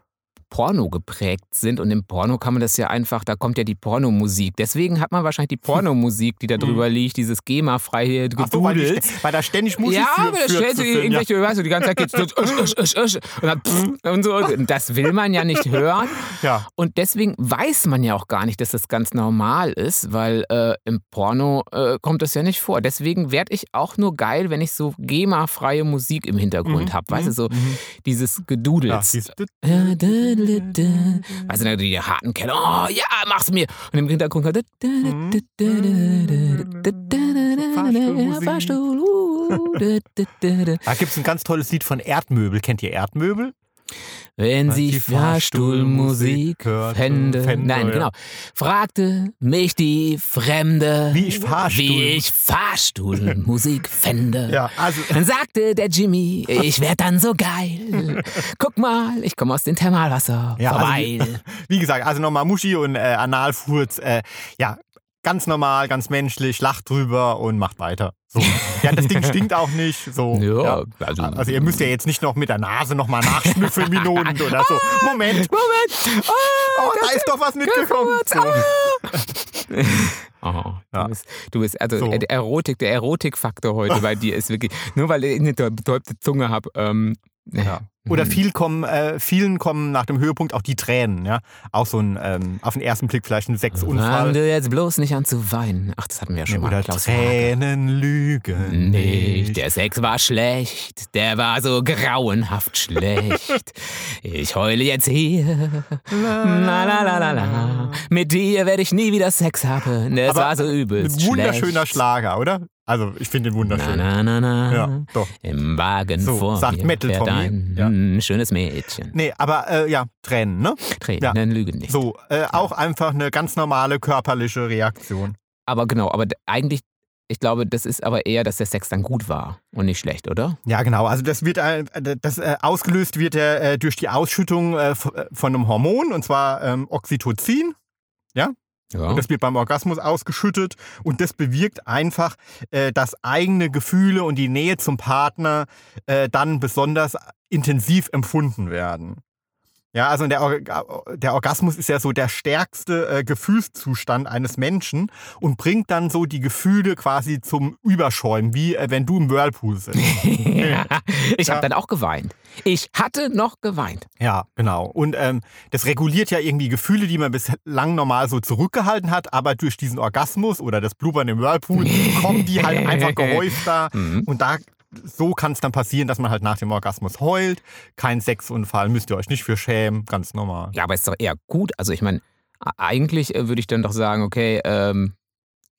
Porno geprägt sind und im Porno kann man das ja einfach, da kommt ja die Pornomusik. Deswegen hat man wahrscheinlich die (laughs) Pornomusik, die da drüber liegt, dieses GEMA-freie Ach so, weil, Gedudel. weil da ständig Musik Ja, aber da stellst du dir finden, ja. irgendwelche, weißt du, die ganze Zeit geht's usch, usch, usch, und, dann und so. Das will man ja nicht hören. (laughs) Ja. Und deswegen weiß man ja auch gar nicht, dass das ganz normal ist, weil äh, im Porno äh, kommt das ja nicht vor. Deswegen werde ich auch nur geil, wenn ich so GEMA-freie Musik im Hintergrund Mhm, habe. Weißt du, so mhm. dieses Ja, Gedudels. Ja, Weißt du, die harten Keller, oh ja, mach's mir. Und im Hintergrund halt. Da gibt's ein ganz tolles Lied von Erdmöbel. Kennt ihr Erdmöbel? Wenn sie Fahrstuhlmusik hörte, fände, fände, nein, ja. genau, fragte mich die Fremde, Wie ich Fahrstuhl- wie ich Fahrstuhlmusik (laughs) fände. Ja, also Dann sagte der Jimmy, ich werd dann so geil. (laughs) Guck mal, ich komme aus dem Thermalwasser Ja, also vorbei. wie (laughs) gesagt, also nochmal Muschi und äh, Analfurz, äh, ja, ganz normal, ganz menschlich, lacht drüber und macht weiter. So. Ja, das Ding stinkt auch nicht. So. (laughs) Ja, also- also ihr müsst ja jetzt nicht noch mit der Nase nochmal nachschnüffeln Minuten oder so. (laughs) Moment. Moment! Oh, da ist doch was mitgekommen. So. (laughs) Oh, Ja. du, bist, du bist, also So. der Erotik, der Erotikfaktor heute bei dir ist wirklich, nur weil ich eine betäubte Zunge habe. Ähm, Ja. Oder Mhm. viel kommen, äh, vielen kommen nach dem Höhepunkt auch die Tränen. Ja? Auch so ein, ähm, auf den ersten Blick vielleicht ein Fang Sexunfall. du jetzt bloß nicht an zu weinen. Ach, das hatten wir ja schon mal. Oder Klaus. Tränen lügen Nicht, der Sex war schlecht, der war so grauenhaft schlecht. Ich heule jetzt hier. La la la la la. Mit dir werde ich nie wieder Sex haben. Das Aber war so Ein übelst wunderschöner schlecht. Schlager, oder? Also ich finde den Na wunderschön. na na na. Ja, doch. Im Wagen So, vor sagt mir Metal Tommy. ein Ja. schönes Mädchen. Nee, aber äh, ja, Tränen, ne? Tränen lügen nicht. So, äh, auch einfach eine ganz normale körperliche Reaktion. Aber genau, aber eigentlich, ich glaube, das ist aber eher, dass der Sex dann gut war und nicht schlecht, oder? Ja, genau. Also das wird äh, das äh, ausgelöst wird äh, durch die Ausschüttung von einem Hormon und zwar ähm, Oxytocin. Ja. Und das wird beim Orgasmus ausgeschüttet und das bewirkt einfach, äh, dass eigene Gefühle und die Nähe zum Partner äh, dann besonders intensiv empfunden werden. Ja, also der, Or der Orgasmus ist ja so der stärkste äh, Gefühlszustand eines Menschen und bringt dann so die Gefühle quasi zum Überschäumen, wie äh, wenn du im Whirlpool sitzt. (laughs) ja. Ich Ja. habe dann auch geweint. Ich hatte noch geweint. Ja, genau. Und ähm, das reguliert ja irgendwie Gefühle, die man bislang normal so zurückgehalten hat, aber durch diesen Orgasmus oder das Blubbern im Whirlpool kommen die halt einfach (laughs) gehäufter. Mhm. Und da so kann es dann passieren, dass man halt nach dem Orgasmus heult. Kein Sexunfall, müsst ihr euch nicht für schämen, ganz normal. Ja, aber ist doch eher gut. Also ich meine, eigentlich äh, würde ich dann doch sagen, okay, ähm,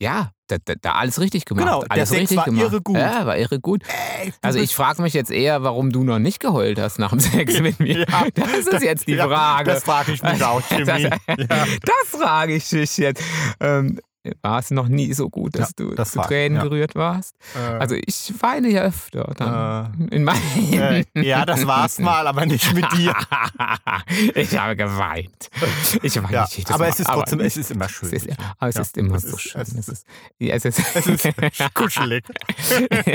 ja, da, da, da alles richtig gemacht. Genau, der alles Sex richtig war gemacht. irre gut. Ja, war irre gut. Ey, Also ich frage mich jetzt eher, warum du noch nicht geheult hast nach dem Sex mit mir. Ja, das ist jetzt die ja, Frage. Das frage ich mich auch, (laughs) Jimmy. Das, ja. das frage ich dich jetzt. Ähm, war es noch nie so gut, dass Ja, du das zu war- Tränen ja. gerührt warst? Äh, Also ich weine ja öfter dann in meinen. äh, ja, das war's mal, aber nicht mit dir. (laughs) ich habe geweint. Ich weine Ja, nicht jedes aber Mal, es ist trotzdem, es ist immer schön. es ist, aber es ist immer es so ist- schön. es Es ist- es ist, (laughs) Es ist kuschelig. (laughs)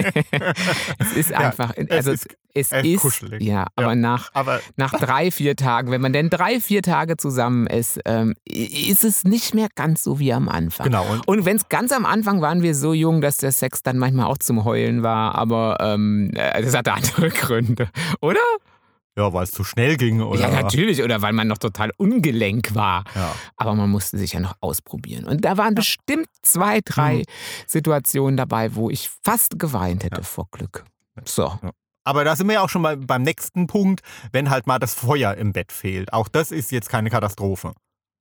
es ist einfach, es also ist- es es ist, kuschelig. ja, aber Ja. nach, Aber nach drei, vier Tagen, wenn man denn drei, vier Tage zusammen ist, ähm, ist es nicht mehr ganz so wie am Anfang. genau. Und Und wenn es ganz am Anfang waren wir so jung, dass der Sex dann manchmal auch zum Heulen war, aber ähm, äh, das hatte andere (laughs) Gründe, oder? ja, weil es zu schnell ging. Oder? Ja, natürlich, oder weil man noch total ungelenk war. Ja. Aber man musste sich ja noch ausprobieren. Und da waren bestimmt zwei, drei Mhm. Situationen dabei, wo ich fast geweint hätte Ja. vor Glück. So. Aber da sind wir ja auch schon mal beim nächsten Punkt, wenn halt mal das Feuer im Bett fehlt. Auch das ist jetzt keine Katastrophe.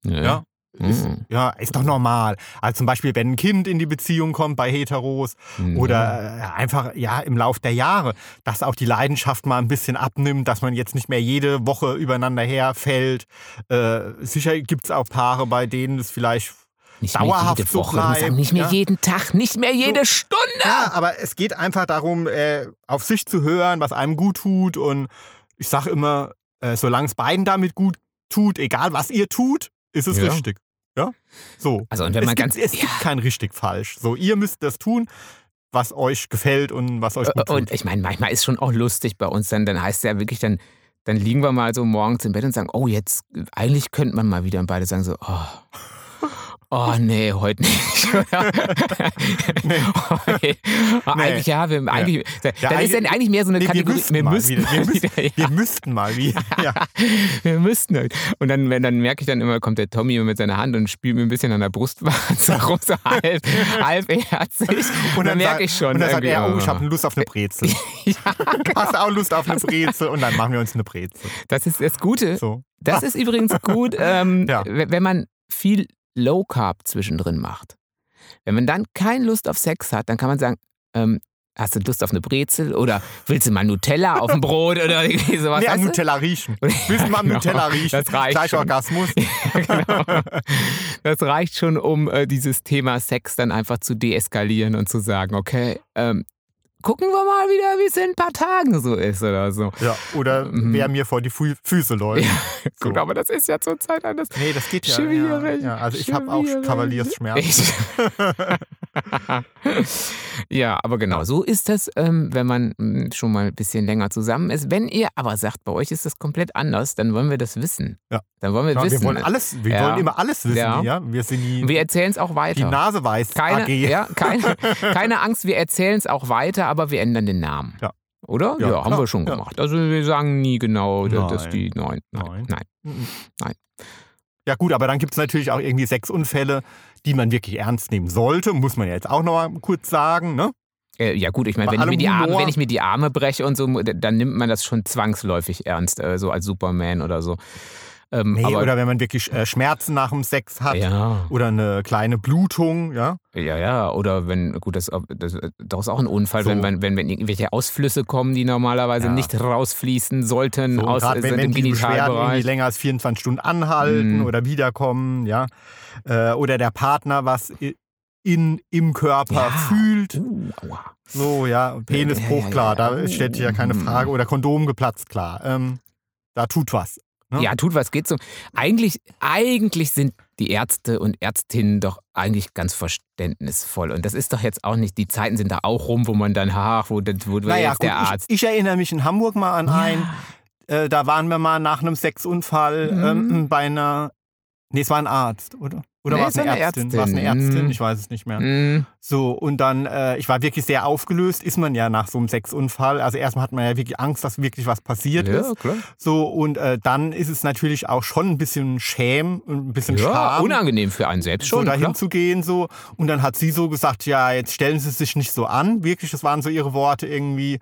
Ja, ist, Mhm. ja, ist doch normal. Also zum Beispiel, wenn ein Kind in die Beziehung kommt bei Heteros Mhm. oder äh, einfach ja im Lauf der Jahre, dass auch die Leidenschaft mal ein bisschen abnimmt, dass man jetzt nicht mehr jede Woche übereinander herfällt. Äh, sicher gibt es auch Paare, bei denen es vielleicht Nicht dauerhaft mehr jede so Woche, sagen, bleibt, nicht mehr ja. jeden Tag, nicht mehr jede Stunde. Ja, aber es geht einfach darum, äh, auf sich zu hören, was einem gut tut. Und ich sage immer, äh, solange es beiden damit gut tut, egal was ihr tut, ist es Ja. richtig. Ja, so. Also und wenn es man gibt, ganz es gibt kein richtig falsch. So, ihr müsst das tun, was euch gefällt und was euch gut tut. Und ich meine, manchmal ist schon auch lustig bei uns dann, dann heißt es ja wirklich, dann, dann liegen wir mal so morgens im Bett und sagen, oh, jetzt, eigentlich könnte man mal wieder und beide sagen so, oh. Oh nee, heute nicht. (laughs) (laughs) Nee. Okay. Eigentlich ja, wir, eigentlich, dann ist eigentlich- dann eigentlich mehr so eine Nee, wir Kategorie. müssten mal wieder. Wir mal wieder, ja. Wir müssten mal wieder. (laughs) Ja. Wir müssten halt. Und dann, wenn, dann merke ich dann immer, kommt der Tommy mit seiner Hand und spielt mir ein bisschen an der Brustwarze rum, so halb, halbherzig. Und, dann merke sagt- ich schon. Und dann sagt er, irgendwie, oh, ich habe Lust auf eine Brezel. ja, Hast du auch Lust auf eine Brezel? Und dann machen wir uns eine Brezel. das ist das Gute. So. Das ist übrigens gut, ähm, Ja. wenn man viel Low Carb zwischendrin macht. Wenn man dann keine Lust auf Sex hat, dann kann man sagen, ähm, hast du Lust auf eine Brezel oder willst du mal Nutella auf dem Brot oder irgendwie (laughs) sowas? Nee, du? Nutella riechen. Willst du mal (laughs) Genau, Nutella riechen? das reicht Gleich schon. Orgasmus. (laughs) genau. Das reicht schon, um äh, dieses Thema Sex dann einfach zu deeskalieren und zu sagen, okay, ähm, gucken wir mal wieder, wie es in ein paar Tagen so ist oder so. Ja, oder Mhm. wer mir vor die Fü Füße läuft. So. Gut, aber das ist ja zurzeit alles. Nee, das geht ja. Ja, Schwierig, ja. Also ich habe auch. Kavaliersschmerzen. (laughs) (laughs) Ja, aber genau, so ist das, ähm, wenn man mm, schon mal ein bisschen länger zusammen ist. Wenn ihr aber sagt, bei euch ist das komplett anders, dann wollen wir das wissen. Ja. Dann wollen wir Ja, wissen. wir wollen alles, wir Ja. wollen immer alles wissen. Ja. Ja. Wir sind die, wir erzählen es auch die weiter. Nase weiß Keine, AG. ja, (laughs) keine, keine Angst, wir erzählen es auch weiter, aber wir ändern den Namen. Ja. Oder? Ja, Ja, haben wir schon gemacht. Also wir sagen nie genau, dass Nein. die nein, nein, Nein. nein. Ja gut, aber dann gibt es natürlich auch irgendwie Sexunfälle, die man wirklich ernst nehmen sollte. Muss man ja jetzt auch noch mal kurz sagen. Ne? Äh, ja gut, ich meine, wenn, ich die Arme- wenn ich mir die Arme breche und so, dann nimmt man das schon zwangsläufig ernst, äh, so als Superman oder so. Ähm, Nee, aber, oder wenn man wirklich äh, Schmerzen nach dem Sex hat. ja, Oder eine kleine Blutung, ja. ja, ja, oder wenn, gut, das, das, das ist auch ein Unfall, So. wenn, man, wenn, wenn irgendwelche Ausflüsse kommen, die normalerweise Ja. nicht rausfließen sollten So, aus Gerade äh, wenn, dem wenn die Beschwerden länger als 24 Stunden anhalten Mhm. oder wiederkommen, ja. Äh, oder der Partner was in, im Körper Ja. fühlt. Uh. So, ja, Penisbruch, klar, da stellt sich ja keine Mhm. Frage. Oder Kondom geplatzt, klar. Ähm, da tut was. Ne? Ja, tut was, geht so. Eigentlich, eigentlich sind die Ärzte und Ärztinnen doch eigentlich ganz verständnisvoll. Und das ist doch jetzt auch nicht, die Zeiten sind da auch rum, wo man dann, ach, wo, wo, Naja, jetzt gut, der Arzt. ich, ich erinnere mich in Hamburg mal an einen. Ja. Äh, da waren wir mal nach einem Sexunfall Mhm. ähm, bei einer. Nee, es war ein Arzt, oder? Oder Nee, war es eine eine Ärztin? War es eine Ärztin. Mhm. Ich weiß es nicht mehr. Mm, So, und dann, äh, ich war wirklich sehr aufgelöst, ist man ja nach so einem Sexunfall. Also erstmal hat man ja wirklich Angst, dass wirklich was passiert ja, ist. klar. So, und äh, dann ist es natürlich auch schon ein bisschen Schäm und ein bisschen Ja, Scham. unangenehm für einen selbst so schon. dahin klar. zu gehen so und dann hat sie so gesagt ja jetzt stellen Sie sich nicht so an wirklich das waren so ihre Worte irgendwie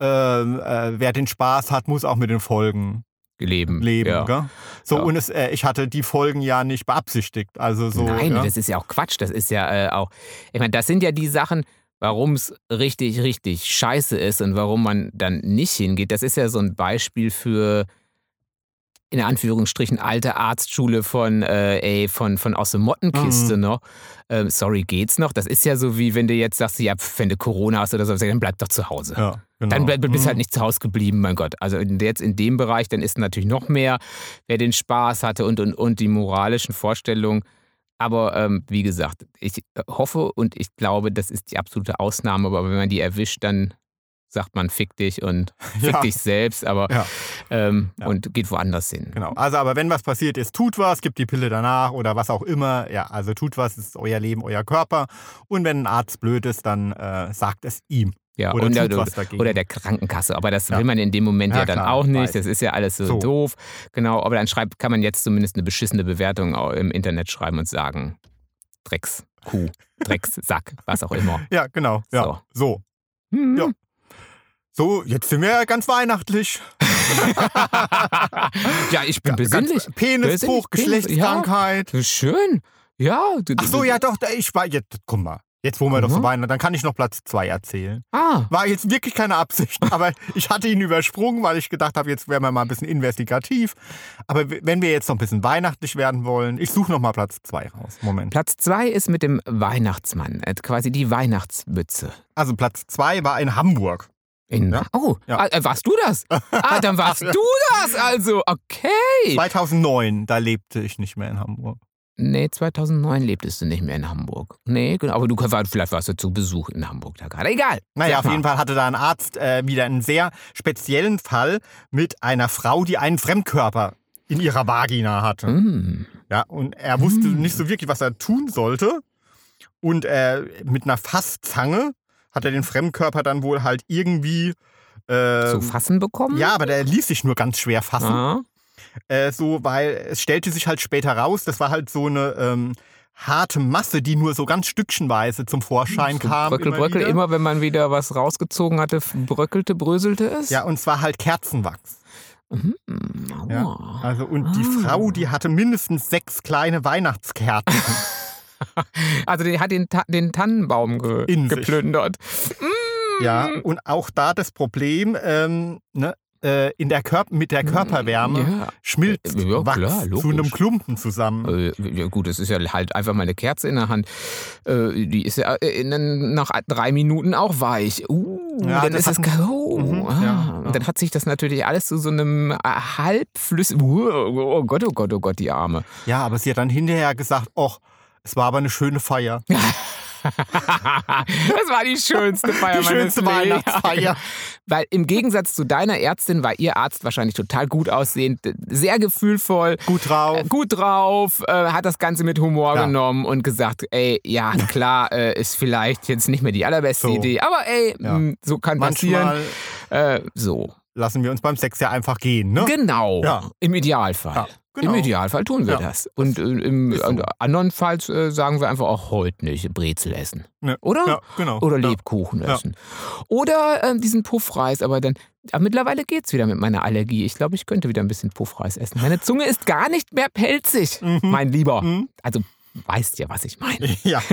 ähm, äh, wer den Spaß hat muss auch mit den Folgen Leben. leben Ja. gell? so Ja. und es, äh, ich hatte die Folgen ja nicht beabsichtigt also so Nein, ja. das ist ja auch Quatsch. Das ist ja äh, auch, ich meine, das sind ja die Sachen, warum es richtig, richtig scheiße ist und warum man dann nicht hingeht. Das ist ja so ein Beispiel für in Anführungsstrichen alte Arztschule von, äh, ey, von, von aus der Mottenkiste Mhm. noch. Ähm, sorry, geht's noch? Das ist ja so wie wenn du jetzt sagst, ja, wenn du Corona hast oder so, dann bleib doch zu Hause. ja, genau. Dann bleib- bist Mhm. halt nicht zu Hause geblieben, mein Gott. Also jetzt in dem Bereich, dann ist natürlich noch mehr, wer den Spaß hatte und, und, und die moralischen Vorstellungen. Aber ähm, wie gesagt, ich äh, hoffe und ich glaube, das ist die absolute Ausnahme. Aber wenn man die erwischt, dann sagt man, fick dich und (laughs) fick Ja. dich selbst, aber Ja. ähm, Ja. und geht woanders hin. Genau. Also, aber wenn was passiert ist, tut was, gibt die Pille danach oder was auch immer. Ja, also tut was, ist euer Leben, euer Körper. Und wenn ein Arzt blöd ist, dann äh, sagt es ihm. Ja, Oder der, oder der Krankenkasse. Aber das Ja. will man in dem Moment ja, Ja, dann klar, auch nicht. weiß. Das ist ja alles so, So. doof. Genau, aber dann schreibt, kann man jetzt zumindest eine beschissene Bewertung im Internet schreiben und sagen, Drecks, Kuh, Drecks, Sack, was auch immer. Ja, genau. Ja. So. So. Hm. Ja. So, jetzt sind wir ja ganz weihnachtlich. (laughs) ja, ich bin besinnlich. Penis- Geschlechtskrankheit. Schön. Ja. du- Ach so, ja doch, ich war jetzt, guck mal. Jetzt, wo wir doch so. Weihnachten, dann kann ich noch Platz zwei erzählen. Ah, War jetzt wirklich keine Absicht, (laughs) aber ich hatte ihn übersprungen, weil ich gedacht habe, jetzt wären wir mal ein bisschen investigativ. Aber wenn wir jetzt noch ein bisschen weihnachtlich werden wollen, ich suche noch mal Platz zwei raus. Moment. Platz zwei ist mit dem Weihnachtsmann, äh, quasi die Weihnachtsmütze. Also Platz zwei war in Hamburg. In, Ja. Oh, Ja. ah, äh, warst du das? Ah, dann warst (laughs) du das also. Okay. 2009, da lebte ich nicht mehr in Hamburg. Nee, 2009 lebtest du nicht mehr in Hamburg. Nee, genau. Aber du vielleicht warst du zu Besuch in Hamburg da gerade. Egal. Naja, auf jeden Fall hatte da ein Arzt äh, wieder einen sehr speziellen Fall mit einer Frau, die einen Fremdkörper in ihrer Vagina hatte. Mm. Ja, und er wusste Hm. nicht so wirklich, was er tun sollte. Und äh, mit einer Fasszange hat er den Fremdkörper dann wohl halt irgendwie. Äh, Zu fassen bekommen? ja, aber der ließ sich nur ganz schwer fassen. Ah. Äh, so, weil es stellte sich halt später raus, das war halt so eine ähm, harte Masse, die nur so ganz stückchenweise zum Vorschein So kam. bröckel, immer bröckel, wieder. immer wenn man wieder was rausgezogen hatte, bröckelte, bröselte es? Ja, und zwar halt Kerzenwachs. Mhm. Ja. Also, und die Ah. Frau, die hatte mindestens sechs kleine Weihnachtskerzen. (laughs) (laughs) Also die hat den, Ta den Tannenbaum ge In geplündert. Ja, und auch da das Problem, ähm, ne, äh, in der Kör mit der Körperwärme Ja. schmilzt Ja, Wachs klar, zu einem Klumpen zusammen. Äh, ja gut, es ist ja halt einfach mal eine Kerze in der Hand. Äh, die ist ja äh, nach drei Minuten auch weich. Uh, Ja, dann ist es oh, Mhm, ah. ja, dann hat sich das natürlich alles zu so einem äh, halbflüssigen. Oh Gott, oh Gott, oh Gott, die Arme. Ja, aber sie hat dann hinterher gesagt, ach, es war aber eine schöne Feier. (laughs) das war die schönste Feier Die schönste. Weihnachtsfeier. (laughs) Weil im Gegensatz zu deiner Ärztin war ihr Arzt wahrscheinlich total gut aussehend, sehr gefühlvoll, Gut drauf. äh, gut drauf, äh, hat das Ganze mit Humor Ja. genommen und gesagt, ey, ja, klar, (laughs) äh, ist vielleicht jetzt nicht mehr die allerbeste So. Idee, aber ey, Ja. mh, so kann passieren. Manchmal Äh, so. lassen wir uns beim Sex ja einfach gehen, ne? Genau. Ja. Im Idealfall. Ja, genau. Im Idealfall tun wir Ja. das. Und äh, im so. andernfalls äh, sagen wir einfach auch heute nicht Brezel essen. Ne. Oder? Ja, genau. Oder ja. Lebkuchen Ja. essen. Oder ähm, diesen Puffreis, aber dann. Aber mittlerweile geht's wieder mit meiner Allergie. Ich glaube, ich könnte wieder ein bisschen Puffreis essen. Meine Zunge ist gar nicht mehr pelzig, (laughs) Mhm. mein Lieber. Mhm. Also weißt ja, was ich meine. (laughs) Ja. (laughs)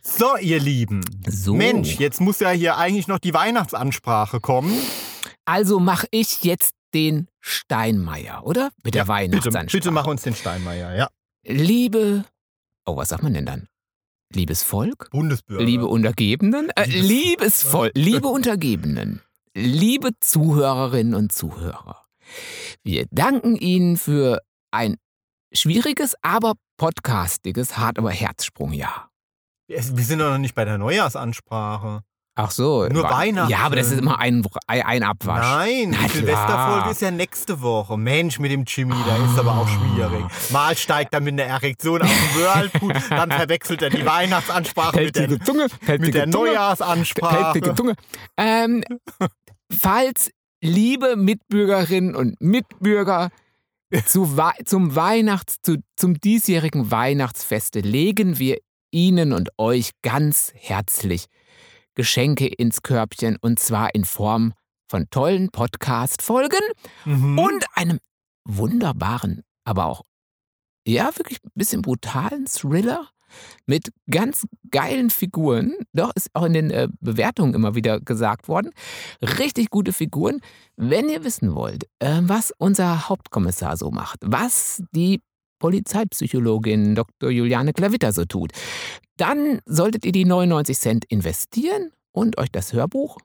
So, ihr Lieben. So. Mensch, jetzt muss ja hier eigentlich noch die Weihnachtsansprache kommen. Also mache ich jetzt den Steinmeier, oder? Mit der Bitte, Weihnachtsansprache. bitte mach uns den Steinmeier, ja. Liebe. Oh, was sagt man denn dann? Liebes Volk? Bundesbürger. Liebe Untergebenen? Äh, Liebes- Volk, liebe Untergebenen, liebe Zuhörerinnen und Zuhörer. Wir danken Ihnen für ein schwieriges, aber podcastiges, hart aber Herzsprungjahr. Wir sind doch noch nicht bei der Neujahrsansprache. Ach so. Nur wa- Weihnachten. Ja, aber das ist immer ein, ein Abwasch. Nein, Na die Silvesterfolge ist ja nächste Woche. Mensch, mit dem Jimmy, da ist aber auch schwierig. Mal steigt er mit einer Erektion auf den Whirlpool, dann verwechselt er die Weihnachtsansprache mit der, Zunge, mit der Zunge. Neujahrsansprache. Zunge. Ähm, falls, liebe Mitbürgerinnen und Mitbürger, zu, Wei- zum Weihnachts-, zu, zum diesjährigen Weihnachtsfeste legen wir Ihnen und euch ganz herzlich Geschenke ins Körbchen und zwar in Form von tollen Podcast-Folgen Mhm. und einem wunderbaren, aber auch, ja, wirklich ein bisschen brutalen Thriller mit ganz geilen Figuren. Doch, ist auch in den äh, Bewertungen immer wieder gesagt worden. Richtig gute Figuren. Wenn ihr wissen wollt, äh, was unser Hauptkommissar so macht, was die Polizeipsychologin Dr. Juliane Klavitter so tut, dann solltet ihr die 99 Cent investieren und euch das Hörbuch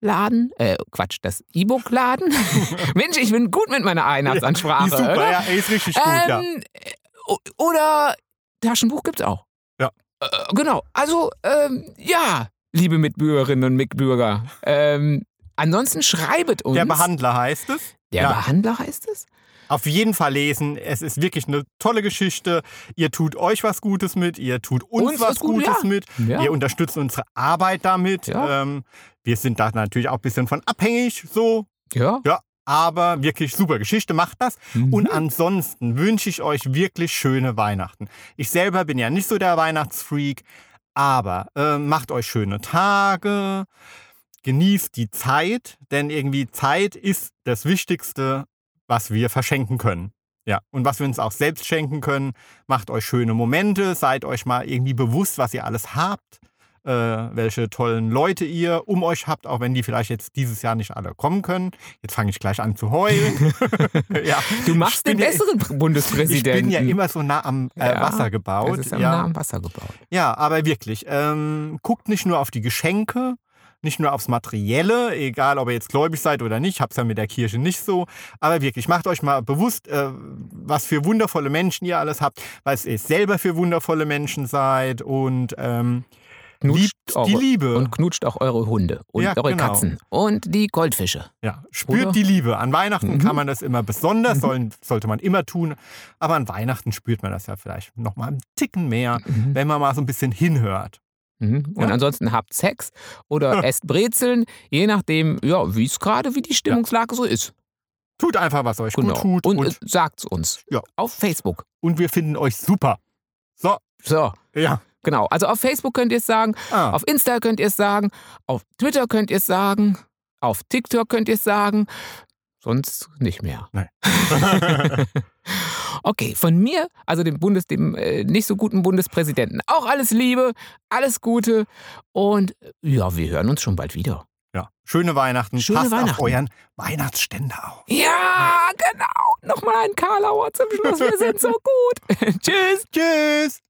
laden, äh, Quatsch, das E-Book laden. (laughs) Mensch, ich bin gut mit meiner Weihnachtsansprache, Die ist super, oder? ja, ist richtig gut, ja. Ähm, äh, Oder Taschenbuch gibt's auch. Ja. Äh, genau. Also, ähm, ja, liebe Mitbürgerinnen und Mitbürger. Ähm, ansonsten schreibet uns. Der Behandler heißt es. Der ja. Behandler heißt es? Auf jeden Fall lesen. Es ist wirklich eine tolle Geschichte. Ihr tut euch was Gutes mit, ihr tut uns, Uns was gut, Gutes ja. mit. Ja. Ihr unterstützt unsere Arbeit damit. Ja. Ähm, wir sind da natürlich auch ein bisschen von abhängig, so. Ja. Ja, aber wirklich super Geschichte, macht das. Mhm. Und ansonsten wünsche ich euch wirklich schöne Weihnachten. Ich selber bin ja nicht so der Weihnachtsfreak, aber äh, macht euch schöne Tage, genießt die Zeit, denn irgendwie Zeit ist das Wichtigste, was wir verschenken können. Ja, und was wir uns auch selbst schenken können, macht euch schöne Momente, seid euch mal irgendwie bewusst, was ihr alles habt, äh, welche tollen Leute ihr um euch habt, auch wenn die vielleicht jetzt dieses Jahr nicht alle kommen können. Jetzt fange ich gleich an zu heulen. (laughs) ja, Du machst den bin ja- besseren ich Bundespräsidenten. bin ja immer so nah am äh, Ja, Wasser gebaut. Es ist ja. nah am Wasser gebaut. Ja, aber wirklich, ähm, guckt nicht nur auf die Geschenke, nicht nur aufs Materielle, egal ob ihr jetzt gläubig seid oder nicht, hab's ja mit der Kirche nicht so, aber wirklich, macht euch mal bewusst, äh, was für wundervolle Menschen ihr alles habt, was ihr selber für wundervolle Menschen seid und ähm, Knutscht liebt eure, die Liebe. Und knutscht auch eure Hunde und Ja, eure genau. Katzen und die Goldfische. ja, spürt Oder? die Liebe. An Weihnachten Mhm. kann man das immer besonders, sollen, sollte man immer tun, aber an Weihnachten spürt man das ja vielleicht noch mal einen Ticken mehr, Mhm. wenn man mal so ein bisschen hinhört. Mhm. Und Ja. ansonsten habt Sex oder esst Brezeln, je nachdem, ja, wie es gerade, wie die Stimmungslage so ist. Tut einfach, was euch Genau. gut tut und und, sagt's uns. Ja. Auf Facebook. und wir finden euch super. So, So, ja. genau. Also auf Facebook könnt ihr es sagen, Ah. auf Insta könnt ihr es sagen, auf Twitter könnt ihr es sagen, auf TikTok könnt ihr es sagen, sonst nicht mehr. Nein. (laughs) (laughs) okay, von mir, also dem Bundes, dem äh, nicht so guten Bundespräsidenten, auch alles Liebe, alles Gute und äh, ja, wir hören uns schon bald wieder. ja. Schöne Weihnachten. Schöne Passt auf Weihnachten. euren Weihnachtsständer auf. Ja, genau. Nochmal ein Karlauer zum Schluss. Wir sind so gut. (laughs) Tschüss. Tschüss.